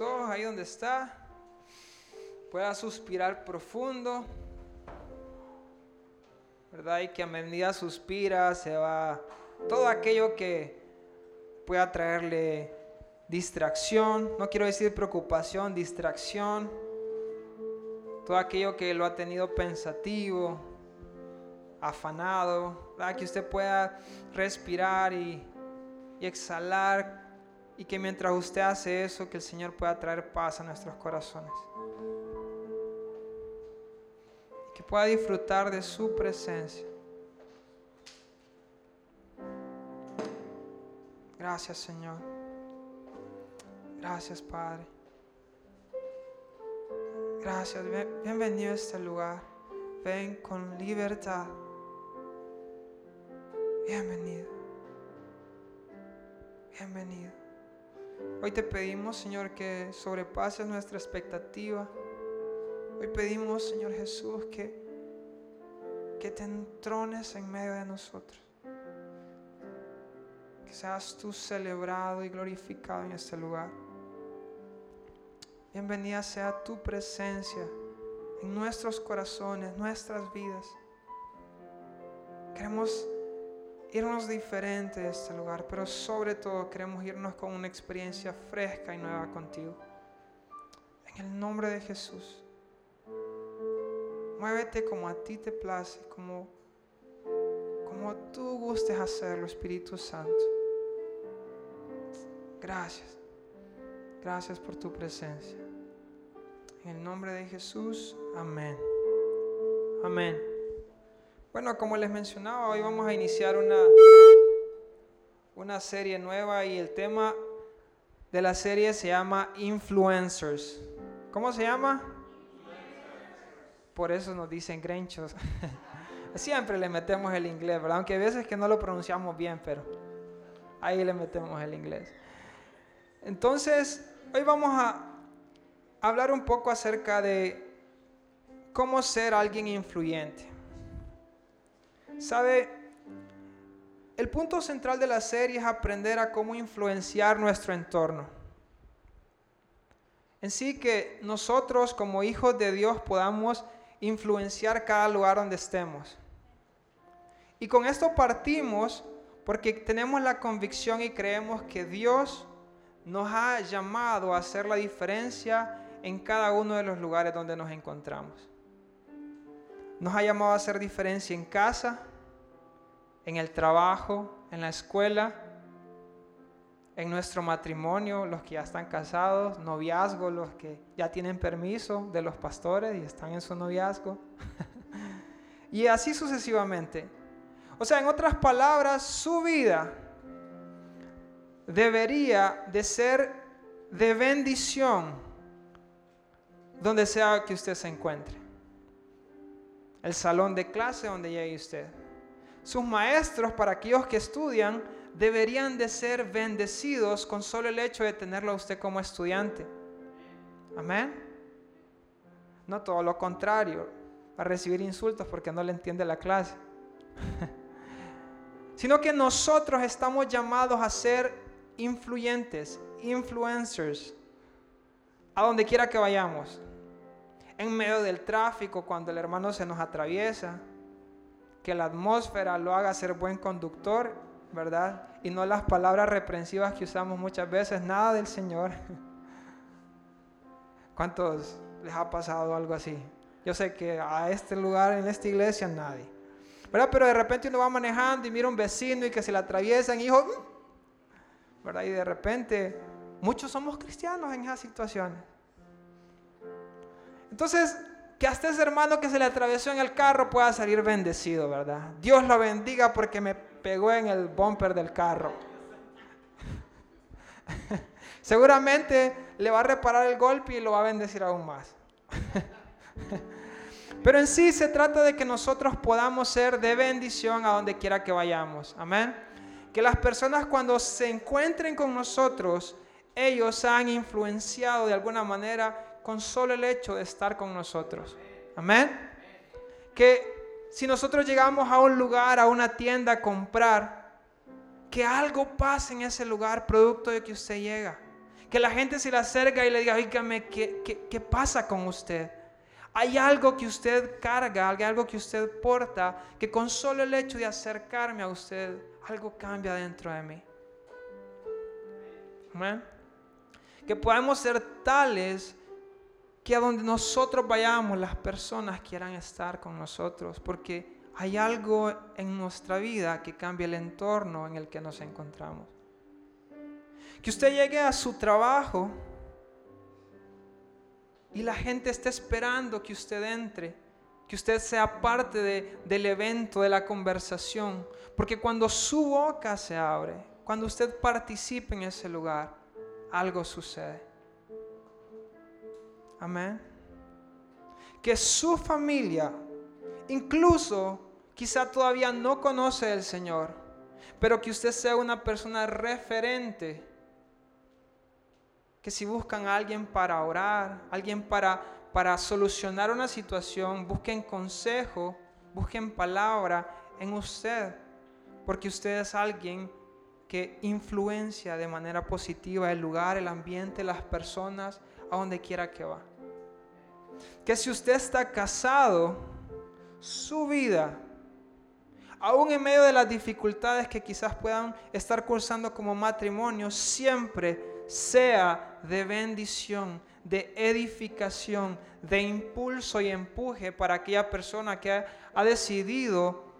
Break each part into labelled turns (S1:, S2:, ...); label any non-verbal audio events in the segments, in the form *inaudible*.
S1: ojos ahí donde está. Pueda suspirar profundo. ¿Verdad? Y que a medida suspira se va todo aquello que pueda traerle distracción. No quiero decir preocupación, distracción. Todo aquello que lo ha tenido pensativo, afanado. ¿verdad? Que usted pueda respirar y, y exhalar y que mientras usted hace eso, que el Señor pueda traer paz a nuestros corazones. Y que pueda disfrutar de su presencia. Gracias Señor. Gracias Padre. Gracias. Bienvenido a este lugar. Ven con libertad. Bienvenido. Bienvenido. Hoy te pedimos, Señor, que sobrepases nuestra expectativa. Hoy pedimos, Señor Jesús, que, que te entrones en medio de nosotros. Que seas tú celebrado y glorificado en este lugar. Bienvenida sea tu presencia en nuestros corazones, nuestras vidas. Queremos irnos diferente de este lugar, pero sobre todo queremos irnos con una experiencia fresca y nueva contigo. En el nombre de Jesús. Muévete como a ti te place, como, como tú gustes hacerlo, Espíritu Santo. Gracias. Gracias por tu presencia. En el nombre de Jesús, amén. Amén. Bueno, como les mencionaba, hoy vamos a iniciar una, una serie nueva y el tema de la serie se llama Influencers. ¿Cómo se llama? Por eso nos dicen grenchos. *laughs* Siempre le metemos el inglés, ¿verdad? Aunque a veces que no lo pronunciamos bien, pero ahí le metemos el inglés. Entonces, hoy vamos a hablar un poco acerca de cómo ser alguien influyente. Sabe, el punto central de la serie es aprender a cómo influenciar nuestro entorno. En sí que nosotros como hijos de Dios podamos influenciar cada lugar donde estemos. Y con esto partimos porque tenemos la convicción y creemos que Dios nos ha llamado a hacer la diferencia en cada uno de los lugares donde nos encontramos. Nos ha llamado a hacer diferencia en casa, en el trabajo, en la escuela, en nuestro matrimonio, los que ya están casados, noviazgo, los que ya tienen permiso de los pastores y están en su noviazgo. *laughs* y así sucesivamente. O sea, en otras palabras, su vida debería de ser de bendición donde sea que usted se encuentre el salón de clase donde llegue usted. Sus maestros, para aquellos que estudian, deberían de ser bendecidos con solo el hecho de tenerlo a usted como estudiante. Amén. No todo lo contrario, a recibir insultos porque no le entiende la clase. *laughs* Sino que nosotros estamos llamados a ser influyentes, influencers, a donde quiera que vayamos en medio del tráfico, cuando el hermano se nos atraviesa, que la atmósfera lo haga ser buen conductor, ¿verdad? Y no las palabras reprensivas que usamos muchas veces, nada del Señor. *laughs* ¿Cuántos les ha pasado algo así? Yo sé que a este lugar, en esta iglesia, nadie. ¿Verdad? Pero de repente uno va manejando y mira un vecino y que se le atraviesan, hijo, ¿verdad? Y de repente, muchos somos cristianos en esas situaciones. Entonces, que hasta ese hermano que se le atravesó en el carro pueda salir bendecido, ¿verdad? Dios lo bendiga porque me pegó en el bumper del carro. *laughs* Seguramente le va a reparar el golpe y lo va a bendecir aún más. *laughs* Pero en sí se trata de que nosotros podamos ser de bendición a donde quiera que vayamos. Amén. Que las personas cuando se encuentren con nosotros, ellos han influenciado de alguna manera con solo el hecho de estar con nosotros. Amén. Que si nosotros llegamos a un lugar, a una tienda a comprar, que algo pase en ese lugar producto de que usted llega. Que la gente se le acerca y le diga, oígame, ¿qué, qué, qué pasa con usted? Hay algo que usted carga, hay algo que usted porta, que con solo el hecho de acercarme a usted, algo cambia dentro de mí. Amén. Que podamos ser tales que a donde nosotros vayamos las personas quieran estar con nosotros, porque hay algo en nuestra vida que cambia el entorno en el que nos encontramos. Que usted llegue a su trabajo y la gente está esperando que usted entre, que usted sea parte de, del evento, de la conversación. Porque cuando su boca se abre, cuando usted participe en ese lugar, algo sucede. Amén. Que su familia, incluso quizá todavía no conoce al Señor, pero que usted sea una persona referente que si buscan a alguien para orar, alguien para, para solucionar una situación, busquen consejo, busquen palabra en usted, porque usted es alguien que influencia de manera positiva el lugar, el ambiente, las personas, a donde quiera que va. Que si usted está casado, su vida, aún en medio de las dificultades que quizás puedan estar cursando como matrimonio, siempre sea de bendición, de edificación, de impulso y empuje para aquella persona que ha, decidido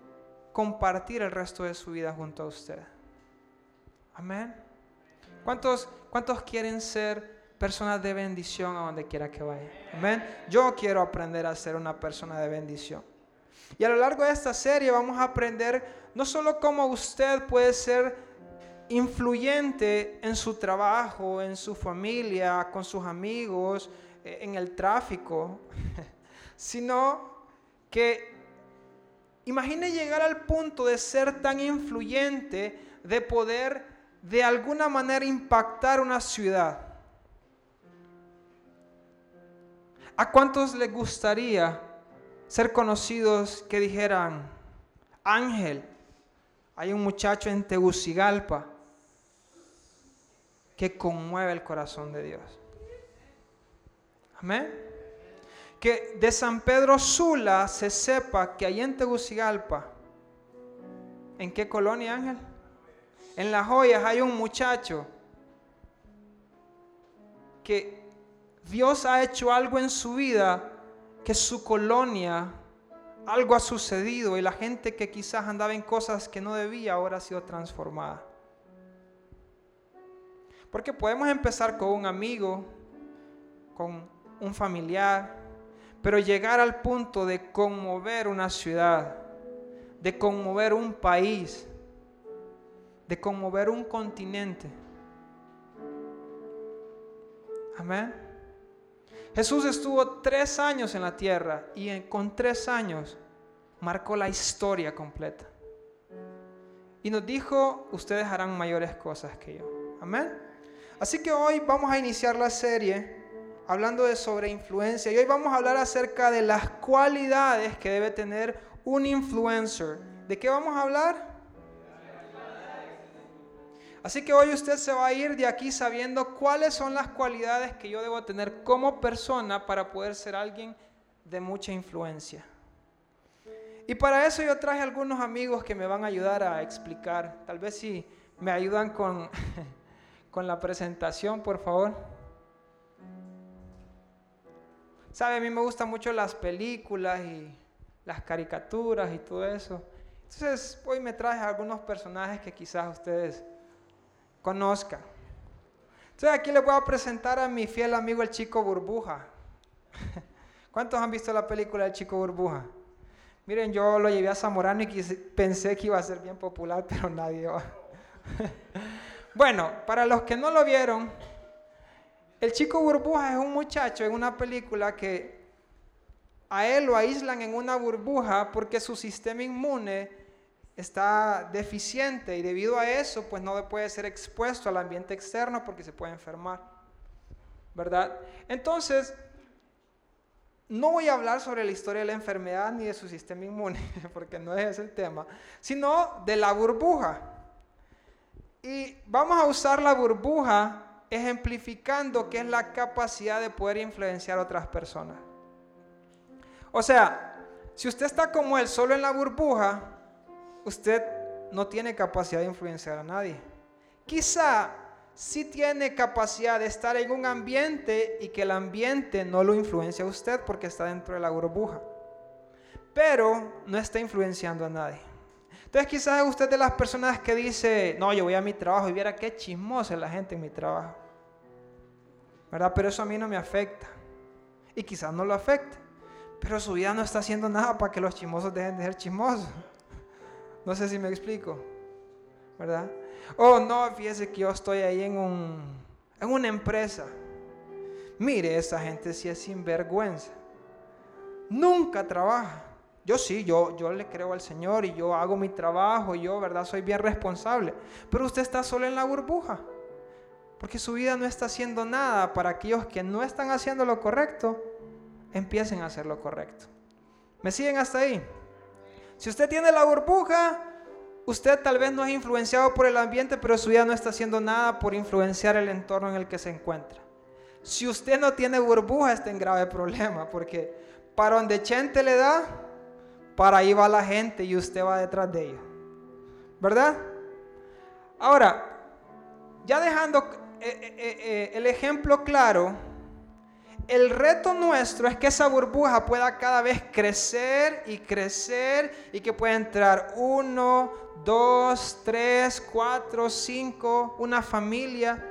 S1: compartir el resto de su vida junto a usted. Amén. ¿Cuántos, ¿Cuántos quieren ser personas de bendición a donde quiera que? Amén. Yo quiero aprender a ser una persona de bendición. Y a lo largo de esta serie vamos a aprender no solo cómo usted puede ser influyente en su trabajo, en su familia, con sus amigos, eh, en el tráfico, *laughs* sino que imagine llegar al punto de ser tan influyente, de poder de alguna manera impactar una ciudad. ¿A cuántos les gustaría ser conocidos que dijeran, Ángel, hay un muchacho en Tegucigalpa que conmueve el corazón de Dios. Amén. Que de San Pedro Sula se sepa que ahí en Tegucigalpa, ¿en qué colonia Ángel? En Las Joyas hay un muchacho que Dios ha hecho algo en su vida, que su colonia, algo ha sucedido y la gente que quizás andaba en cosas que no debía ahora ha sido transformada. Porque podemos empezar con un amigo, con un familiar, pero llegar al punto de conmover una ciudad, de conmover un país, de conmover un continente. Amén. Jesús estuvo tres años en la tierra y con tres años marcó la historia completa. Y nos dijo, ustedes harán mayores cosas que yo. Amén. Así que hoy vamos a iniciar la serie hablando de sobre influencia y hoy vamos a hablar acerca de las cualidades que debe tener un influencer. ¿De qué vamos a hablar? Así que hoy usted se va a ir de aquí sabiendo cuáles son las cualidades que yo debo tener como persona para poder ser alguien de mucha influencia. Y para eso yo traje algunos amigos que me van a ayudar a explicar. Tal vez si me ayudan con *laughs* con la presentación, por favor. Sabe, a mí me gustan mucho las películas y las caricaturas y todo eso. Entonces, hoy me traje algunos personajes que quizás ustedes conozcan. Entonces, aquí les voy a presentar a mi fiel amigo el chico burbuja. *laughs* ¿Cuántos han visto la película El chico burbuja? Miren, yo lo llevé a Zamorano y pensé que iba a ser bien popular, *laughs* pero nadie va. *laughs* Bueno, para los que no lo vieron, el chico burbuja es un muchacho en una película que a él lo aíslan en una burbuja porque su sistema inmune está deficiente y debido a eso pues no puede ser expuesto al ambiente externo porque se puede enfermar. ¿Verdad? Entonces, no voy a hablar sobre la historia de la enfermedad ni de su sistema inmune, *laughs* porque no es el tema, sino de la burbuja. Y vamos a usar la burbuja ejemplificando qué es la capacidad de poder influenciar a otras personas. O sea, si usted está como él solo en la burbuja, usted no tiene capacidad de influenciar a nadie. Quizá sí tiene capacidad de estar en un ambiente y que el ambiente no lo influencia a usted porque está dentro de la burbuja. Pero no está influenciando a nadie. Entonces quizás usted de las personas que dice, no, yo voy a mi trabajo y viera qué chismosa es la gente en mi trabajo. ¿Verdad? Pero eso a mí no me afecta. Y quizás no lo afecte. Pero su vida no está haciendo nada para que los chismosos dejen de ser chismosos. No sé si me explico. ¿Verdad? Oh, no, fíjese que yo estoy ahí en, un, en una empresa. Mire, esa gente sí es sinvergüenza. Nunca trabaja. Yo sí, yo, yo le creo al Señor y yo hago mi trabajo, yo, ¿verdad? Soy bien responsable. Pero usted está solo en la burbuja. Porque su vida no está haciendo nada para aquellos que no están haciendo lo correcto, empiecen a hacer lo correcto. ¿Me siguen hasta ahí? Si usted tiene la burbuja, usted tal vez no es influenciado por el ambiente, pero su vida no está haciendo nada por influenciar el entorno en el que se encuentra. Si usted no tiene burbuja, está en grave problema, porque para donde Chente le da, para ahí va la gente y usted va detrás de ellos. ¿Verdad? Ahora, ya dejando eh, eh, eh, el ejemplo claro, el reto nuestro es que esa burbuja pueda cada vez crecer y crecer y que pueda entrar uno, dos, tres, cuatro, cinco, una familia,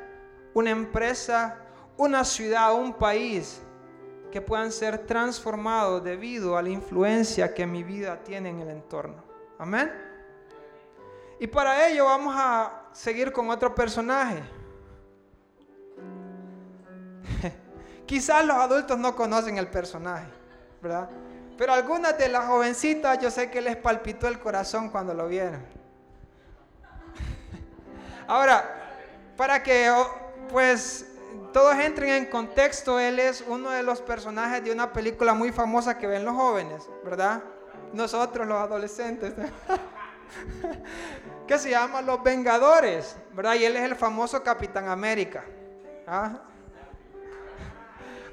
S1: una empresa, una ciudad, un país que puedan ser transformados debido a la influencia que mi vida tiene en el entorno. Amén. Y para ello vamos a seguir con otro personaje. *laughs* Quizás los adultos no conocen el personaje, ¿verdad? Pero algunas de las jovencitas yo sé que les palpitó el corazón cuando lo vieron. *laughs* Ahora, para que pues todos entren en contexto, él es uno de los personajes de una película muy famosa que ven los jóvenes, ¿verdad? Nosotros los adolescentes. *laughs* que se llama Los Vengadores, ¿verdad? Y él es el famoso Capitán América. ¿ah?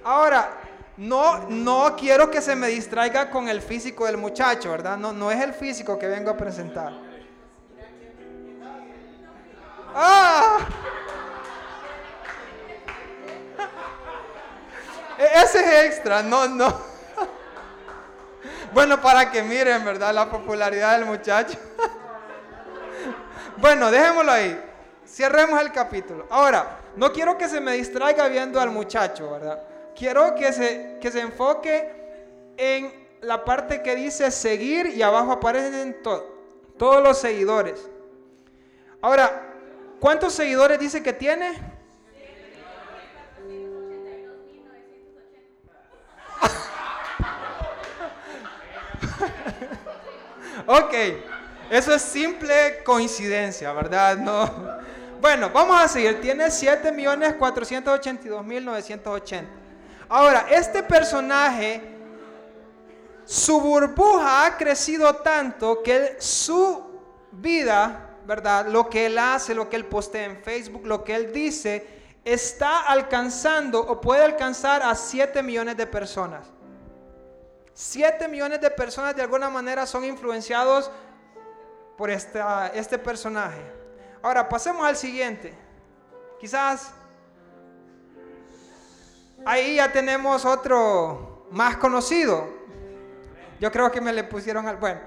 S1: Ahora, no, no quiero que se me distraiga con el físico del muchacho, ¿verdad? No, no es el físico que vengo a presentar. ¡Ah! E, ese es extra, no, no. *laughs* Bueno, para que miren, ¿verdad? La popularidad del muchacho. *laughs* Bueno, dejémoslo ahí. Cierremos el capítulo. Ahora, no quiero que se me distraiga viendo al muchacho, ¿verdad? Quiero que se, que se enfoque en la parte que dice seguir y abajo aparecen todos los seguidores. Ahora, ¿cuántos seguidores dice que tiene? *laughs* ok, eso es simple coincidencia, ¿verdad? No. Bueno, vamos a seguir. Tiene 7.482.980. Ahora, este personaje, su burbuja ha crecido tanto que su vida, ¿verdad? Lo que él hace, lo que él postea en Facebook, lo que él dice, está alcanzando o puede alcanzar a 7 millones de personas. 7 millones de personas de alguna manera son influenciados por este personaje. Ahora, pasemos al siguiente. Quizás Ahí ya tenemos otro más conocido. Yo creo que me le pusieron al... Bueno,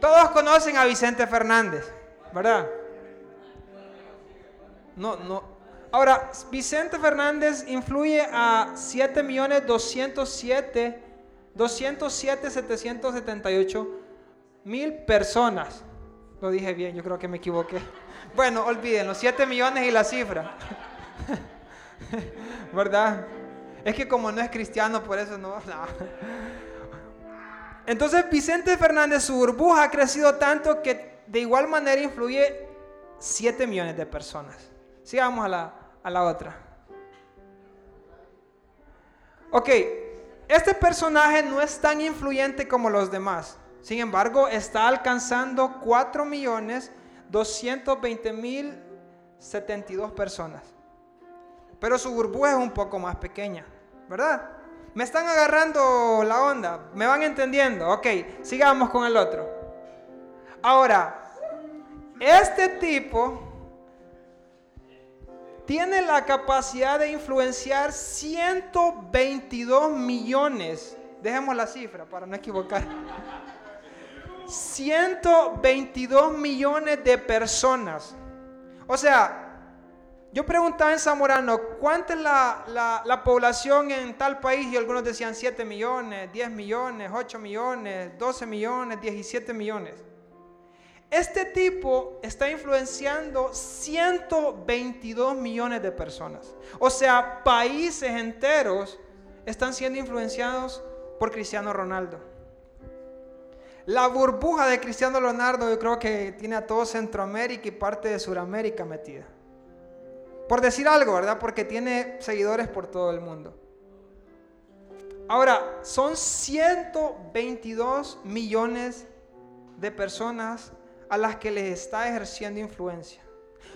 S1: todos conocen a Vicente Fernández, ¿verdad? No, no. Ahora, Vicente Fernández influye a 7 millones 207, 207, 778 mil personas. Lo dije bien, yo creo que me equivoqué. Bueno, olvídenlo, 7 millones y la cifra. *laughs* ¿Verdad? Es que como no es cristiano, por eso *laughs* no. Entonces Vicente Fernández, su burbuja ha crecido tanto que de igual manera influye 7 millones de personas. Sigamos a la, a la otra. Ok, este personaje no es tan influyente como los demás. Sin embargo, está alcanzando 4 millones 220 mil 72 personas. pero su burbuja es un poco más pequeña, ¿verdad? Me están agarrando la onda, me van entendiendo. Ok, sigamos con el otro. Ahora, este tipo tiene la capacidad de influenciar 122 millones. Dejemos la cifra para no equivocar. 122 millones de personas. O sea, yo preguntaba en Zamorano, ¿cuánta es la, la, población en tal país? Y algunos decían 7 millones, 10 millones, 8 millones, 12 millones, 17 millones. Este tipo está influenciando 122 millones de personas. O sea, países enteros están siendo influenciados por Cristiano Ronaldo. La burbuja de Cristiano Ronaldo yo creo que tiene a todo Centroamérica y parte de Sudamérica metida. Por decir algo, ¿verdad? Porque tiene seguidores por todo el mundo. Ahora, son 122 millones de personas a las que les está ejerciendo influencia.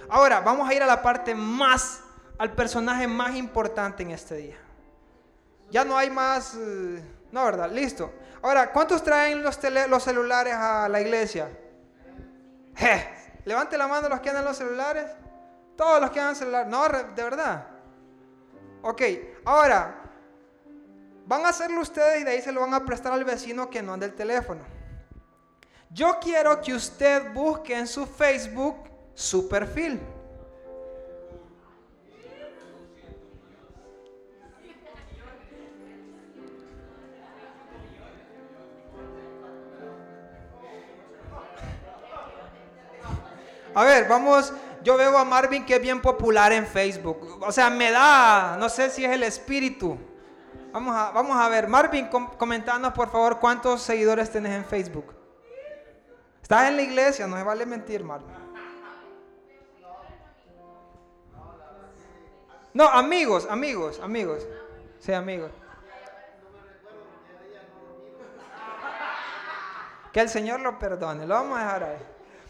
S1: Ahora, vamos a ir a la parte más, al personaje más importante en este día. Ya no hay más, eh, no, ¿verdad? Listo. Ahora, ¿cuántos traen los, celulares a la iglesia? Levante la mano los que andan los celulares. Todos los que andan celular. No, de verdad. Ok, ahora, van a hacerlo ustedes y de ahí se lo van a prestar al vecino que no anda el teléfono. Yo quiero que usted busque en su Facebook su perfil. A ver, vamos, yo veo a Marvin que es bien popular en Facebook. O sea, me da, no sé si es el espíritu. Vamos a, vamos a ver, Marvin, comentanos por favor cuántos seguidores tienes en Facebook. Estás en la iglesia, no se vale mentir, Marvin. No, amigos, amigos, amigos. Sí, amigos. Que el Señor lo perdone. Lo vamos a dejar ahí.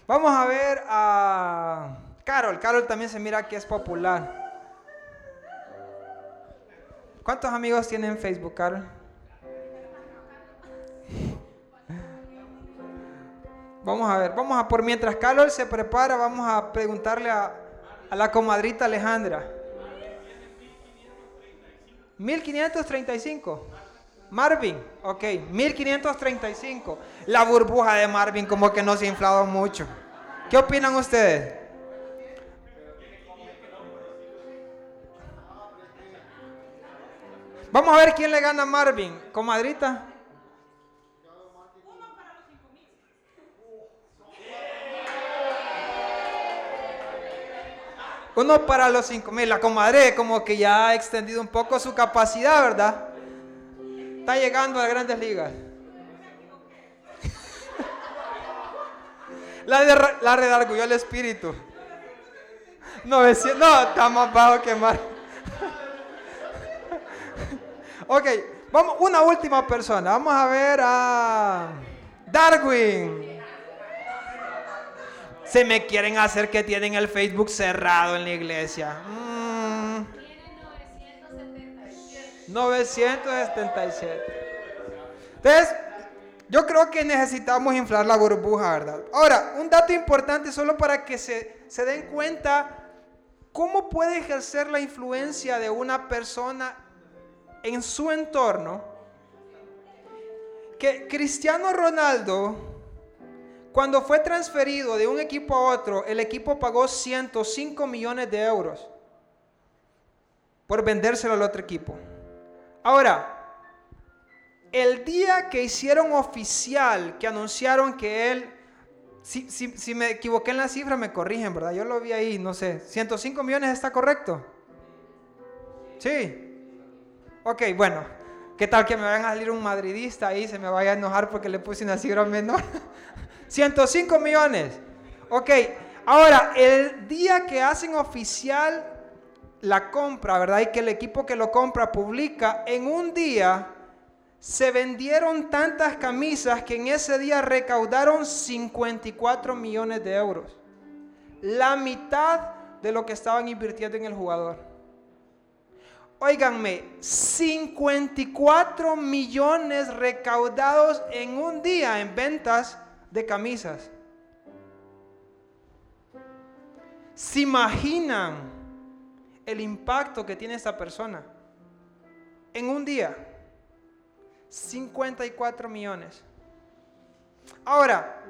S1: Vamos a ver a Carol. Carol también se mira que es popular. ¿Cuántos amigos tienen en Facebook, Carol? Vamos a ver, vamos a por mientras Carol se prepara, vamos a preguntarle a, a la comadrita Alejandra. 1535. Marvin, ok, 1535. La burbuja de Marvin como que no se ha inflado mucho. ¿Qué opinan ustedes? Vamos a ver quién le gana a Marvin. Comadrita. Uno para los cinco mil. La comadre como que ya ha extendido un poco su capacidad, ¿verdad? Está llegando a las grandes ligas. *laughs* la, de, la redarguyó el espíritu. 900, no, está más bajo que más. Ok, vamos, una última persona. Vamos a ver a Darwin. Se me quieren hacer que tienen el Facebook cerrado en la iglesia. Mm. 977. Entonces, yo creo que necesitamos inflar la burbuja, ¿verdad? Ahora, un dato importante solo para que se, se den cuenta cómo puede ejercer la influencia de una persona en su entorno. Que Cristiano Ronaldo, cuando fue transferido de un equipo a otro, el equipo pagó 105 millones de euros por vendérselo al otro equipo. Ahora, el día que hicieron oficial, que anunciaron que él, si, me equivoqué en la cifra, me corrigen, ¿verdad? Yo lo vi ahí, no sé, 105 millones está correcto. Sí. Ok, bueno, ¿qué tal que me vayan a salir un madridista ahí, se me vaya a enojar porque le puse una cifra menor? *laughs* 105 millones. Ok, ahora, el día que hacen oficial la compra, ¿verdad? Y que el equipo que lo compra publica, en un día se vendieron tantas camisas que en ese día recaudaron 54 millones de euros. La mitad de lo que estaban invirtiendo en el jugador. Óiganme, 54 millones recaudados en un día en ventas de camisas. ¿Se imaginan el impacto que tiene esta persona? En un día, 54 millones. Ahora,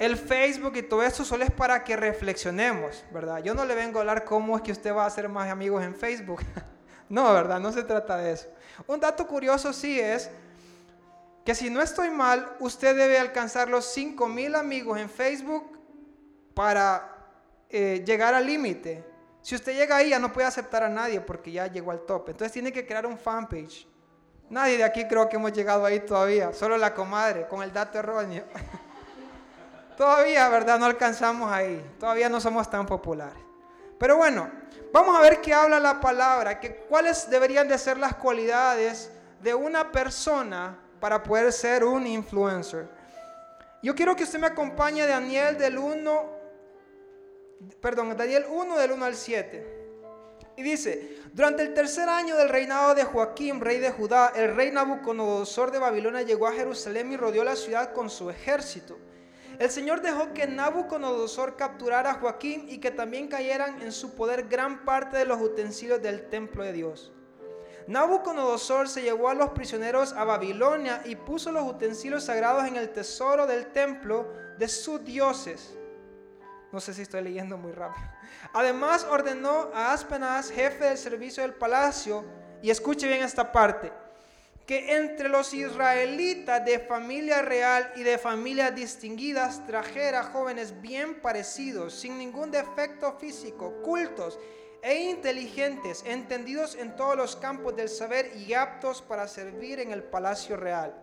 S1: el Facebook y todo eso solo es para que reflexionemos, ¿verdad? Yo no le vengo a hablar cómo es que usted va a hacer más amigos en Facebook. *laughs* no, ¿verdad? No se trata de eso. Un dato curioso sí es que si no estoy mal, usted debe alcanzar los 5 mil amigos en Facebook para eh, llegar al límite. Si usted llega ahí ya no puede aceptar a nadie porque ya llegó al top. Entonces tiene que crear un fanpage. Nadie de aquí creo que hemos llegado ahí todavía. Solo la comadre con el dato erróneo. *laughs* todavía, ¿verdad? No alcanzamos ahí. Todavía no somos tan populares. Pero bueno, vamos a ver qué habla la palabra. Que, ¿Cuáles deberían de ser las cualidades de una persona para poder ser un influencer? Yo quiero que usted me acompañe, Daniel, del 1 perdón, Daniel 1 del 1 al 7. Y dice, durante el tercer año del reinado de Joaquín, rey de Judá, el rey Nabucodonosor de Babilonia llegó a Jerusalén y rodeó la ciudad con su ejército. El Señor dejó que Nabucodonosor capturara a Joaquín y que también cayeran en su poder gran parte de los utensilios del templo de Dios. Nabucodonosor se llevó a los prisioneros a Babilonia y puso los utensilios sagrados en el tesoro del templo de sus dioses. No sé si estoy leyendo muy rápido. Además ordenó a Aspenaz, jefe del servicio del palacio, y escuche bien esta parte, que entre los israelitas de familia real y de familias distinguidas trajera jóvenes bien parecidos, sin ningún defecto físico, cultos e inteligentes, entendidos en todos los campos del saber y aptos para servir en el palacio real.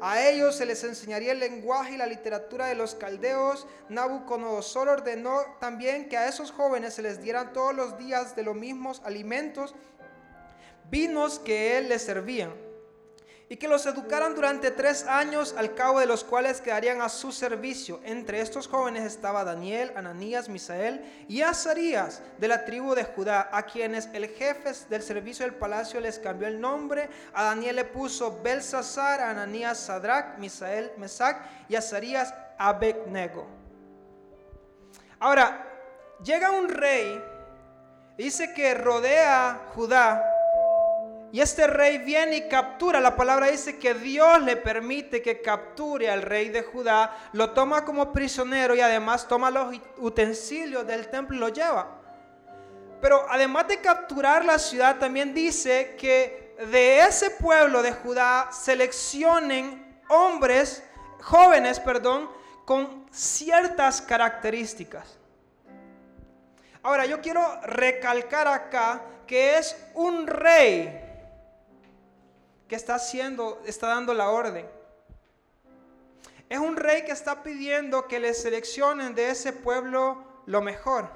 S1: A ellos se les enseñaría el lenguaje y la literatura de los caldeos. Nabucodonosor ordenó también que a esos jóvenes se les dieran todos los días de los mismos alimentos, vinos que él les servía y que los educaran durante tres años, al cabo de los cuales quedarían a su servicio. Entre estos jóvenes estaba Daniel, Ananías, Misael y Azarías de la tribu de Judá, a quienes el jefe del servicio del palacio les cambió el nombre. A Daniel le puso Belsasar, a Ananías Sadrach, Misael Mesac y Azarías Abednego. Ahora, llega un rey, dice que rodea Judá y este rey viene y captura, la palabra dice que Dios le permite que capture al rey de Judá, lo toma como prisionero y además toma los utensilios del templo y lo lleva. Pero además de capturar la ciudad, también dice que de ese pueblo de Judá seleccionen hombres, jóvenes, perdón, con ciertas características. Ahora, yo quiero recalcar acá que es un rey que está haciendo, está dando la orden. Es un rey que está pidiendo que le seleccionen de ese pueblo lo mejor.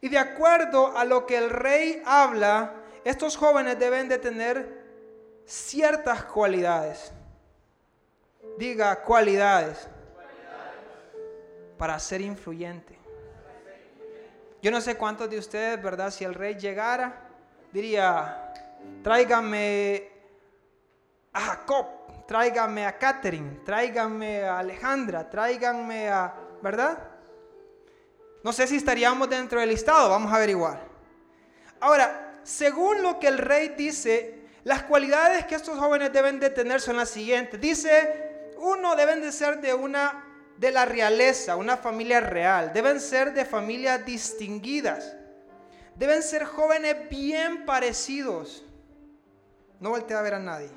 S1: Y de acuerdo a lo que el rey habla, estos jóvenes deben de tener ciertas cualidades. Diga cualidades. Para ser influyente. Yo no sé cuántos de ustedes, ¿verdad? Si el rey llegara, diría, tráigame a Jacob, tráigame a Catherine, tráigame a Alejandra, tráiganme a, ¿verdad? No sé si estaríamos dentro del listado, vamos a averiguar. Ahora, según lo que el rey dice, las cualidades que estos jóvenes deben de tener son las siguientes. Dice, uno, deben de ser de una de la realeza, una familia real, deben ser de familias distinguidas, deben ser jóvenes bien parecidos. No voltea a ver a nadie.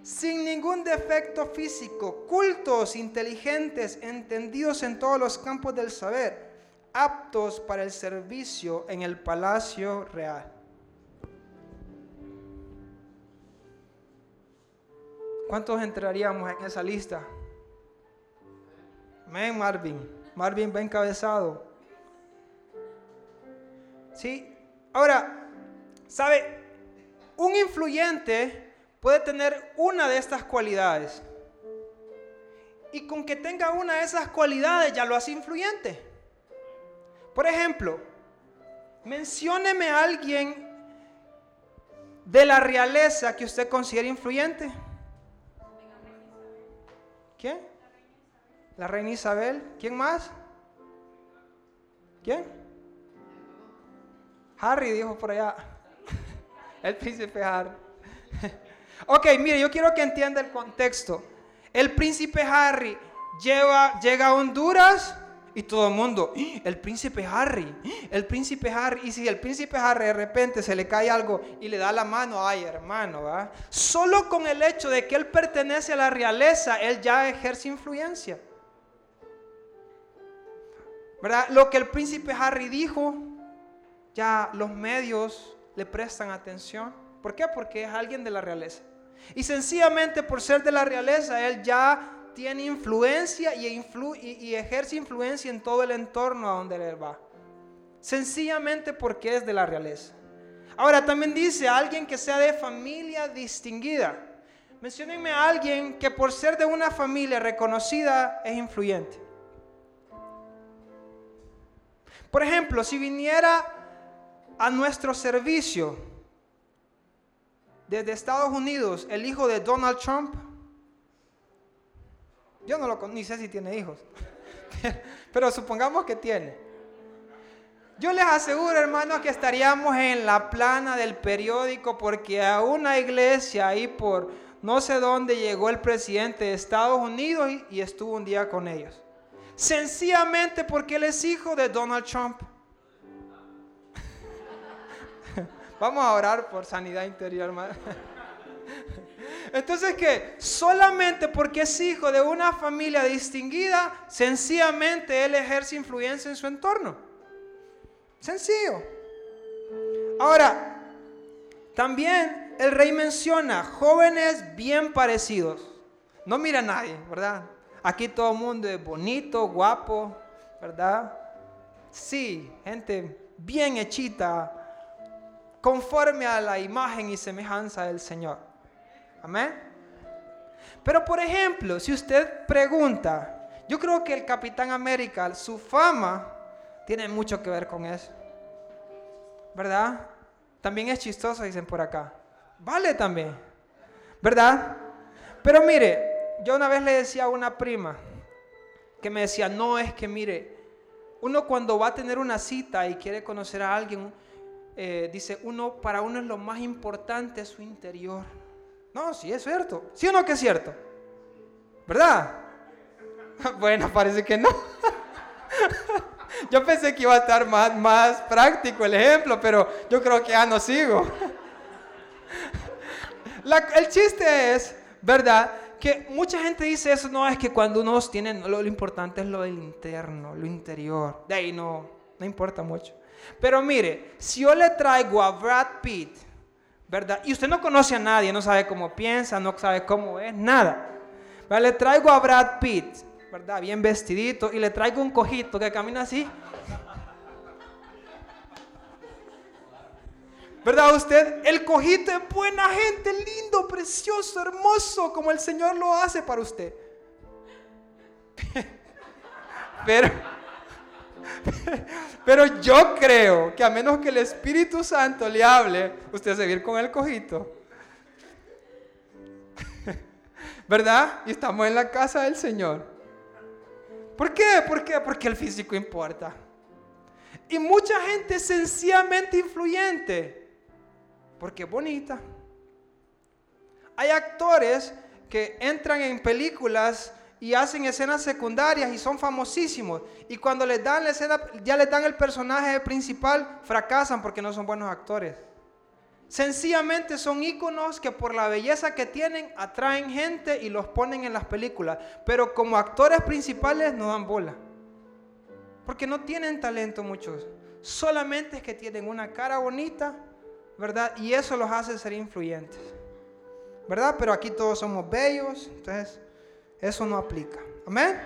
S1: Sin ningún defecto físico, cultos, inteligentes, entendidos en todos los campos del saber, aptos para el servicio en el palacio real. ¿Cuántos entraríamos en esa lista? Amén, Marvin. Marvin va encabezado. Sí. Ahora, ¿sabe? Un influyente puede tener una de estas cualidades. Y con que tenga una de esas cualidades ya lo hace influyente. Por ejemplo, Mencióneme a alguien de la realeza que usted considera influyente. ¿Quién? La reina Isabel. ¿Quién más? ¿Quién? Harry dijo por allá. El príncipe Harry. *laughs* Ok, mire, yo quiero que entienda el contexto. El príncipe Harry llega a Honduras y todo el mundo, ¡Ah! el príncipe Harry, ¡Ah! el príncipe Harry. Y si el príncipe Harry de repente se le cae algo y le da la mano, ay hermano, ¿va? Solo con el hecho de que él pertenece a la realeza, él ya ejerce influencia. ¿Verdad? Lo que el príncipe Harry dijo, ya los medios le prestan atención. ¿Por qué? Porque es alguien de la realeza. Y sencillamente por ser de la realeza, él ya tiene influencia y, ejerce influencia en todo el entorno a donde él va. Sencillamente porque es de la realeza. Ahora también dice alguien que sea de familia distinguida. Menciónenme a alguien que por ser de una familia reconocida es influyente. Por ejemplo, si viniera a nuestro servicio desde Estados Unidos el hijo de Donald Trump, yo no lo ni sé si tiene hijos, *laughs* pero supongamos que tiene. Yo les aseguro, hermanos, que estaríamos en la plana del periódico porque a una iglesia ahí por no sé dónde llegó el presidente de Estados Unidos y, estuvo un día con ellos. Sencillamente porque él es hijo de Donald Trump. Vamos a orar por sanidad interior, hermano. Entonces que solamente porque es hijo de una familia distinguida, sencillamente él ejerce influencia en su entorno. Sencillo. Ahora, también el rey menciona jóvenes bien parecidos. No mira a nadie, ¿verdad? Aquí todo el mundo es bonito, guapo, ¿verdad? Sí, gente bien hechita, conforme a la imagen y semejanza del Señor. Amén. Pero por ejemplo, si usted pregunta, yo creo que el Capitán América, su fama, tiene mucho que ver con eso. ¿Verdad? También es chistoso, dicen por acá. Vale también. ¿Verdad? Pero mire, yo una vez le decía a una prima que me decía, no es que mire, uno cuando va a tener una cita y quiere conocer a alguien, eh, dice, uno, para uno es lo más importante su interior. No, sí es cierto. ¿Sí o no que es cierto? ¿Verdad? *laughs* Bueno, parece que no. *laughs* Yo pensé que iba a estar más, más práctico el ejemplo, pero yo creo que ya no sigo. *laughs* el chiste es, ¿verdad? Que mucha gente dice eso, no, es que cuando uno tiene, lo, importante es lo interno, lo interior. De ahí no, no importa mucho. Pero mire, si yo le traigo a Brad Pitt, ¿verdad? Y usted no conoce a nadie, no sabe cómo piensa, no sabe cómo es, nada. Le traigo a Brad Pitt, ¿verdad? Bien vestidito, y le traigo un cojito que camina así. ¿Verdad usted? El cojito es buena gente, lindo, precioso, hermoso, como el Señor lo hace para usted. *laughs* Pero *laughs* pero yo creo que a menos que el Espíritu Santo le hable, usted se va con el cojito. *laughs* ¿Verdad? Y estamos en la casa del Señor. ¿Por qué? ¿Por qué? Porque el físico importa. Y mucha gente es sencillamente influyente. Porque es bonita. Hay actores que entran en películas y hacen escenas secundarias y son famosísimos. Y cuando les dan la escena, ya les dan el personaje principal, fracasan porque no son buenos actores. Sencillamente son íconos que por la belleza que tienen atraen gente y los ponen en las películas. Pero como actores principales no dan bola. Porque no tienen talento muchos. Solamente es que tienen una cara bonita, ¿verdad? Y eso los hace ser influyentes. ¿Verdad? Pero aquí todos somos bellos. Entonces, eso no aplica. Amén.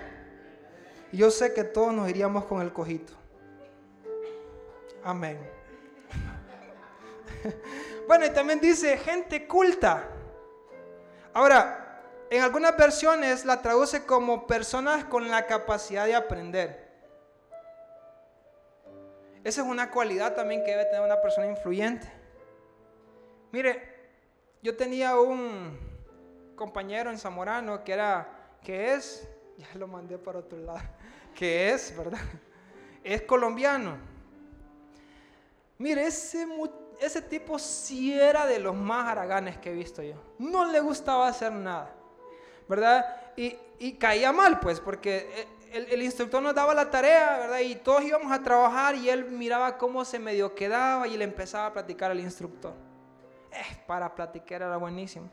S1: Y yo sé que todos nos iríamos con el cojito. Amén. *laughs* Bueno, y también dice gente culta. Ahora, en algunas versiones la traduce como personas con la capacidad de aprender. Esa es una cualidad también que debe tener una persona influyente. Mire, yo tenía un compañero en Zamorano que era, que es, *laughs* ya lo mandé para otro lado, que es, ¿verdad? Es colombiano. Mire, ese, ese tipo sí era de los más haraganes que he visto yo. No le gustaba hacer nada, ¿verdad? Y, y caía mal, pues, porque el, instructor nos daba la tarea, ¿verdad? Y todos íbamos a trabajar y él miraba cómo se medio quedaba y le empezaba a platicar al instructor. Eh, para platicar era buenísimo.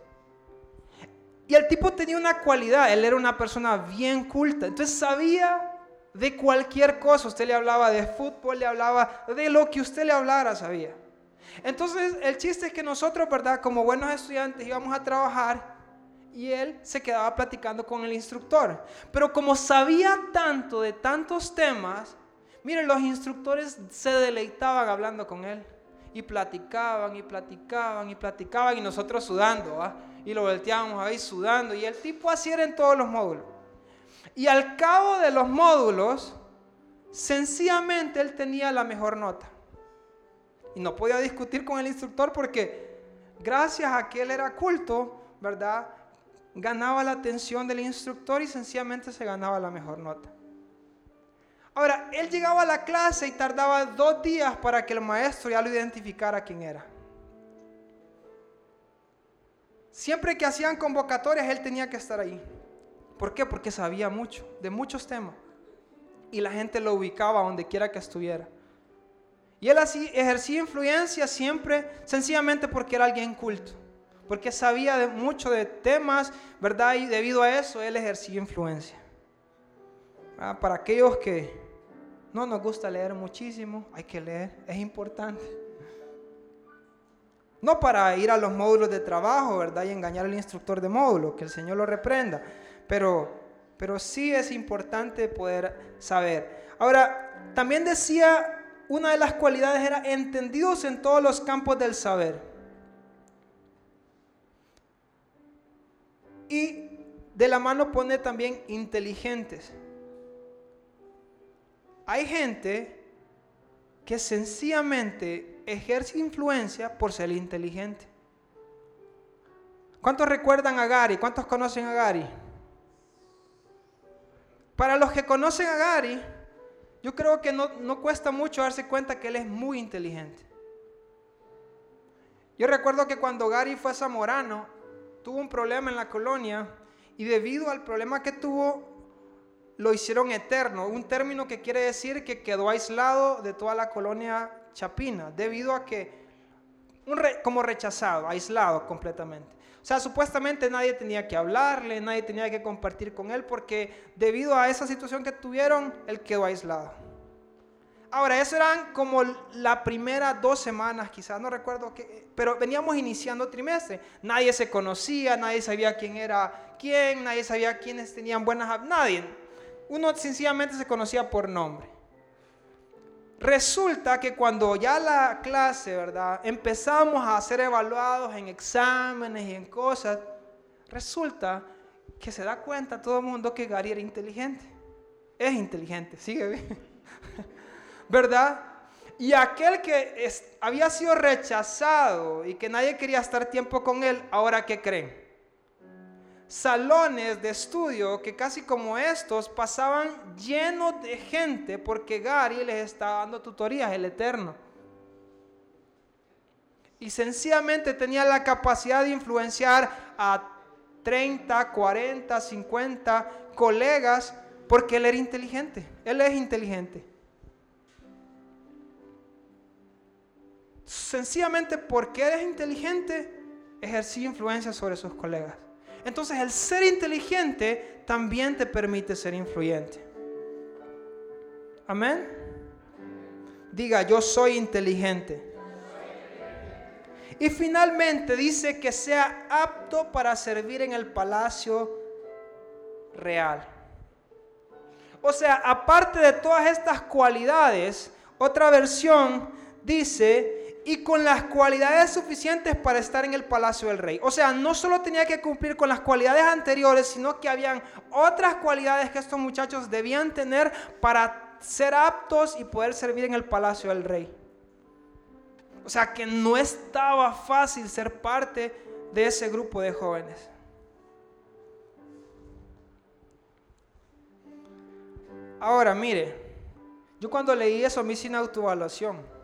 S1: Y el tipo tenía una cualidad, él era una persona bien culta, entonces sabía de cualquier cosa. Usted le hablaba de fútbol, le hablaba de lo que usted le hablara, sabía. Entonces el chiste es que nosotros, ¿verdad? Como buenos estudiantes íbamos a trabajar y él se quedaba platicando con el instructor. Pero como sabía tanto de tantos temas, miren, los instructores se deleitaban hablando con él. Y platicaban y platicaban y platicaban y nosotros sudando, ¿ah? Y lo volteábamos ahí sudando. Y el tipo así era en todos los módulos. Y al cabo de los módulos, sencillamente él tenía la mejor nota. Y no podía discutir con el instructor porque gracias a que él era culto, ¿verdad? ganaba la atención del instructor y sencillamente se ganaba la mejor nota. Ahora, él llegaba a la clase y tardaba dos días para que el maestro ya lo identificara quién era. Siempre que hacían convocatorias, él tenía que estar ahí. ¿Por qué? Porque sabía mucho, de muchos temas. Y la gente lo ubicaba donde quiera que estuviera. Y él así ejercía influencia siempre, sencillamente porque era alguien culto porque sabía de mucho de temas, ¿verdad? Y debido a eso él ejercía influencia. Ah, para aquellos que no nos gusta leer muchísimo, hay que leer, es importante. No para ir a los módulos de trabajo, ¿verdad? Y engañar al instructor de módulo, que el Señor lo reprenda, pero, pero sí es importante poder saber. Ahora, también decía, una de las cualidades era entendidos en todos los campos del saber. Y de la mano pone también inteligentes. Hay gente que sencillamente ejerce influencia por ser inteligente. ¿Cuántos recuerdan a Gary? ¿Cuántos conocen a Gary? Para los que conocen a Gary, yo creo que no, no cuesta mucho darse cuenta que él es muy inteligente. Yo recuerdo que cuando Gary fue a Zamorano, tuvo un problema en la colonia y debido al problema que tuvo, lo hicieron eterno, un término que quiere decir que quedó aislado de toda la colonia chapina, debido a que, como rechazado, aislado completamente. O sea, supuestamente nadie tenía que hablarle, nadie tenía que compartir con él, porque debido a esa situación que tuvieron, él quedó aislado. Ahora, eso eran como la primera dos semanas, quizás, no recuerdo qué, pero veníamos iniciando trimestre. Nadie se conocía, nadie sabía quién era quién, nadie sabía quiénes tenían buenas, nadie. Uno sencillamente se conocía por nombre. Resulta que cuando ya la clase, ¿verdad? Empezamos a ser evaluados en exámenes y en cosas, resulta que se da cuenta todo el mundo que Gary era inteligente. Es inteligente, sigue bien. *laughs* ¿verdad? Y aquel que había sido rechazado y que nadie quería estar tiempo con él, ahora qué creen? Salones de estudio que casi como estos pasaban llenos de gente porque Gary les estaba dando tutorías, el Eterno. Y sencillamente tenía la capacidad de influenciar a 30, 40, 50 colegas porque él era inteligente. Él es inteligente. sencillamente porque eres inteligente, ejercí influencia sobre sus colegas. Entonces el ser inteligente también te permite ser influyente. Amén. Diga, yo soy inteligente. Y finalmente dice que sea apto para servir en el palacio real. O sea, aparte de todas estas cualidades, otra versión dice y con las cualidades suficientes para estar en el palacio del rey. O sea, no solo tenía que cumplir con las cualidades anteriores, sino que habían otras cualidades que estos muchachos debían tener para ser aptos y poder servir en el palacio del rey. O sea que no estaba fácil ser parte de ese grupo de jóvenes. Ahora, mire, yo cuando leí eso me hice una autoevaluación.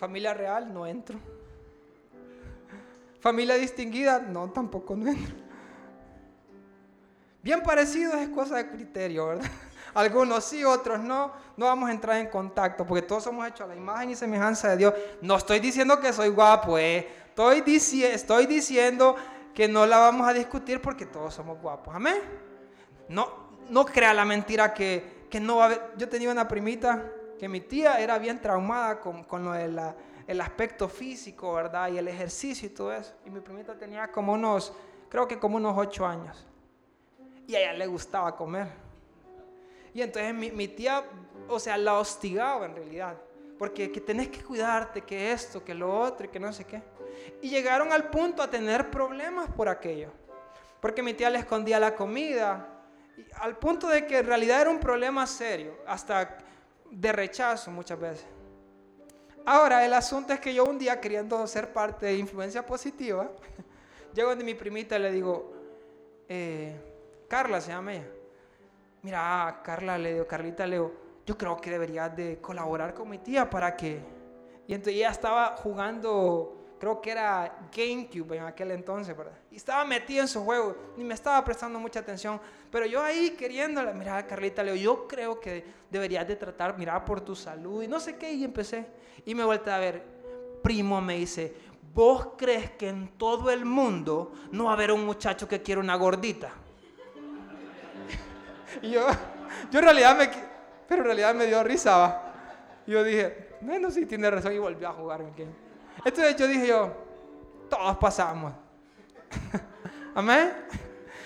S1: Familia real, no entro. Familia distinguida, no, tampoco no entro. Bien parecido es cosa de criterio, ¿verdad? *laughs* Algunos sí, otros no. No vamos a entrar en contacto porque todos somos hechos a la imagen y semejanza de Dios. No estoy diciendo que soy guapo, eh. Estoy, diciendo que no la vamos a discutir porque todos somos guapos. Amén. No, no crea la mentira que, que no va a haber. Yo tenía una primita que mi tía era bien traumada con, con lo el aspecto físico, ¿verdad? Y el ejercicio y todo eso. Y mi primita tenía como unos, creo que como unos ocho años. Y a ella le gustaba comer. Y entonces mi, tía, o sea, la hostigaba en realidad. Porque que tenés que cuidarte, que esto, que lo otro, y que no sé qué. Y llegaron al punto a tener problemas por aquello. Porque mi tía le escondía la comida. al punto de que en realidad era un problema serio. Hasta de rechazo muchas veces. Ahora, el asunto es que yo un día queriendo ser parte de influencia positiva, *laughs* llego de mi primita y le digo, eh, Carla se llama ella mira, Carla, le digo, Carlita, le digo, yo creo que deberías de colaborar con mi tía para que... Y entonces ella estaba jugando, creo que era GameCube en aquel entonces, ¿verdad? Y estaba metida en su juego, ni me estaba prestando mucha atención. Pero yo ahí queriéndola, mira, Carlita, le digo, yo creo que deberías de tratar, mira, por tu salud y no sé qué. Y empecé. Y me vuelta a ver, primo me dice, ¿vos crees que en todo el mundo no va a haber un muchacho que quiere una gordita? *laughs* Y yo, yo en realidad me, pero en realidad me dio risa, ¿va? Yo dije, bueno, sí, tiene razón, y volví a jugar. Entonces yo dije yo, todos pasamos. *laughs* Amén.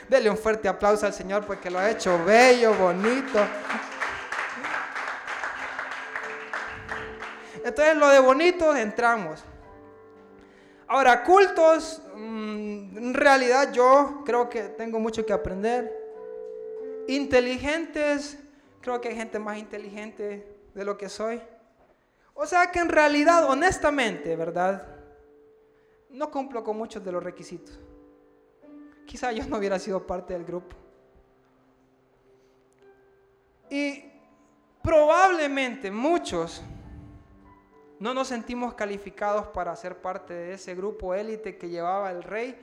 S1: Dele un fuerte aplauso al Señor porque lo ha hecho bello, bonito. Entonces lo de bonito entramos. Ahora, cultos, mm, en realidad yo creo que tengo mucho que aprender. Inteligentes, creo que hay gente más inteligente de lo que soy. O sea que en realidad, honestamente, ¿verdad? No cumplo con muchos de los requisitos. Quizá yo no hubiera sido parte del grupo. Y probablemente muchos no nos sentimos calificados para ser parte de ese grupo élite que llevaba el rey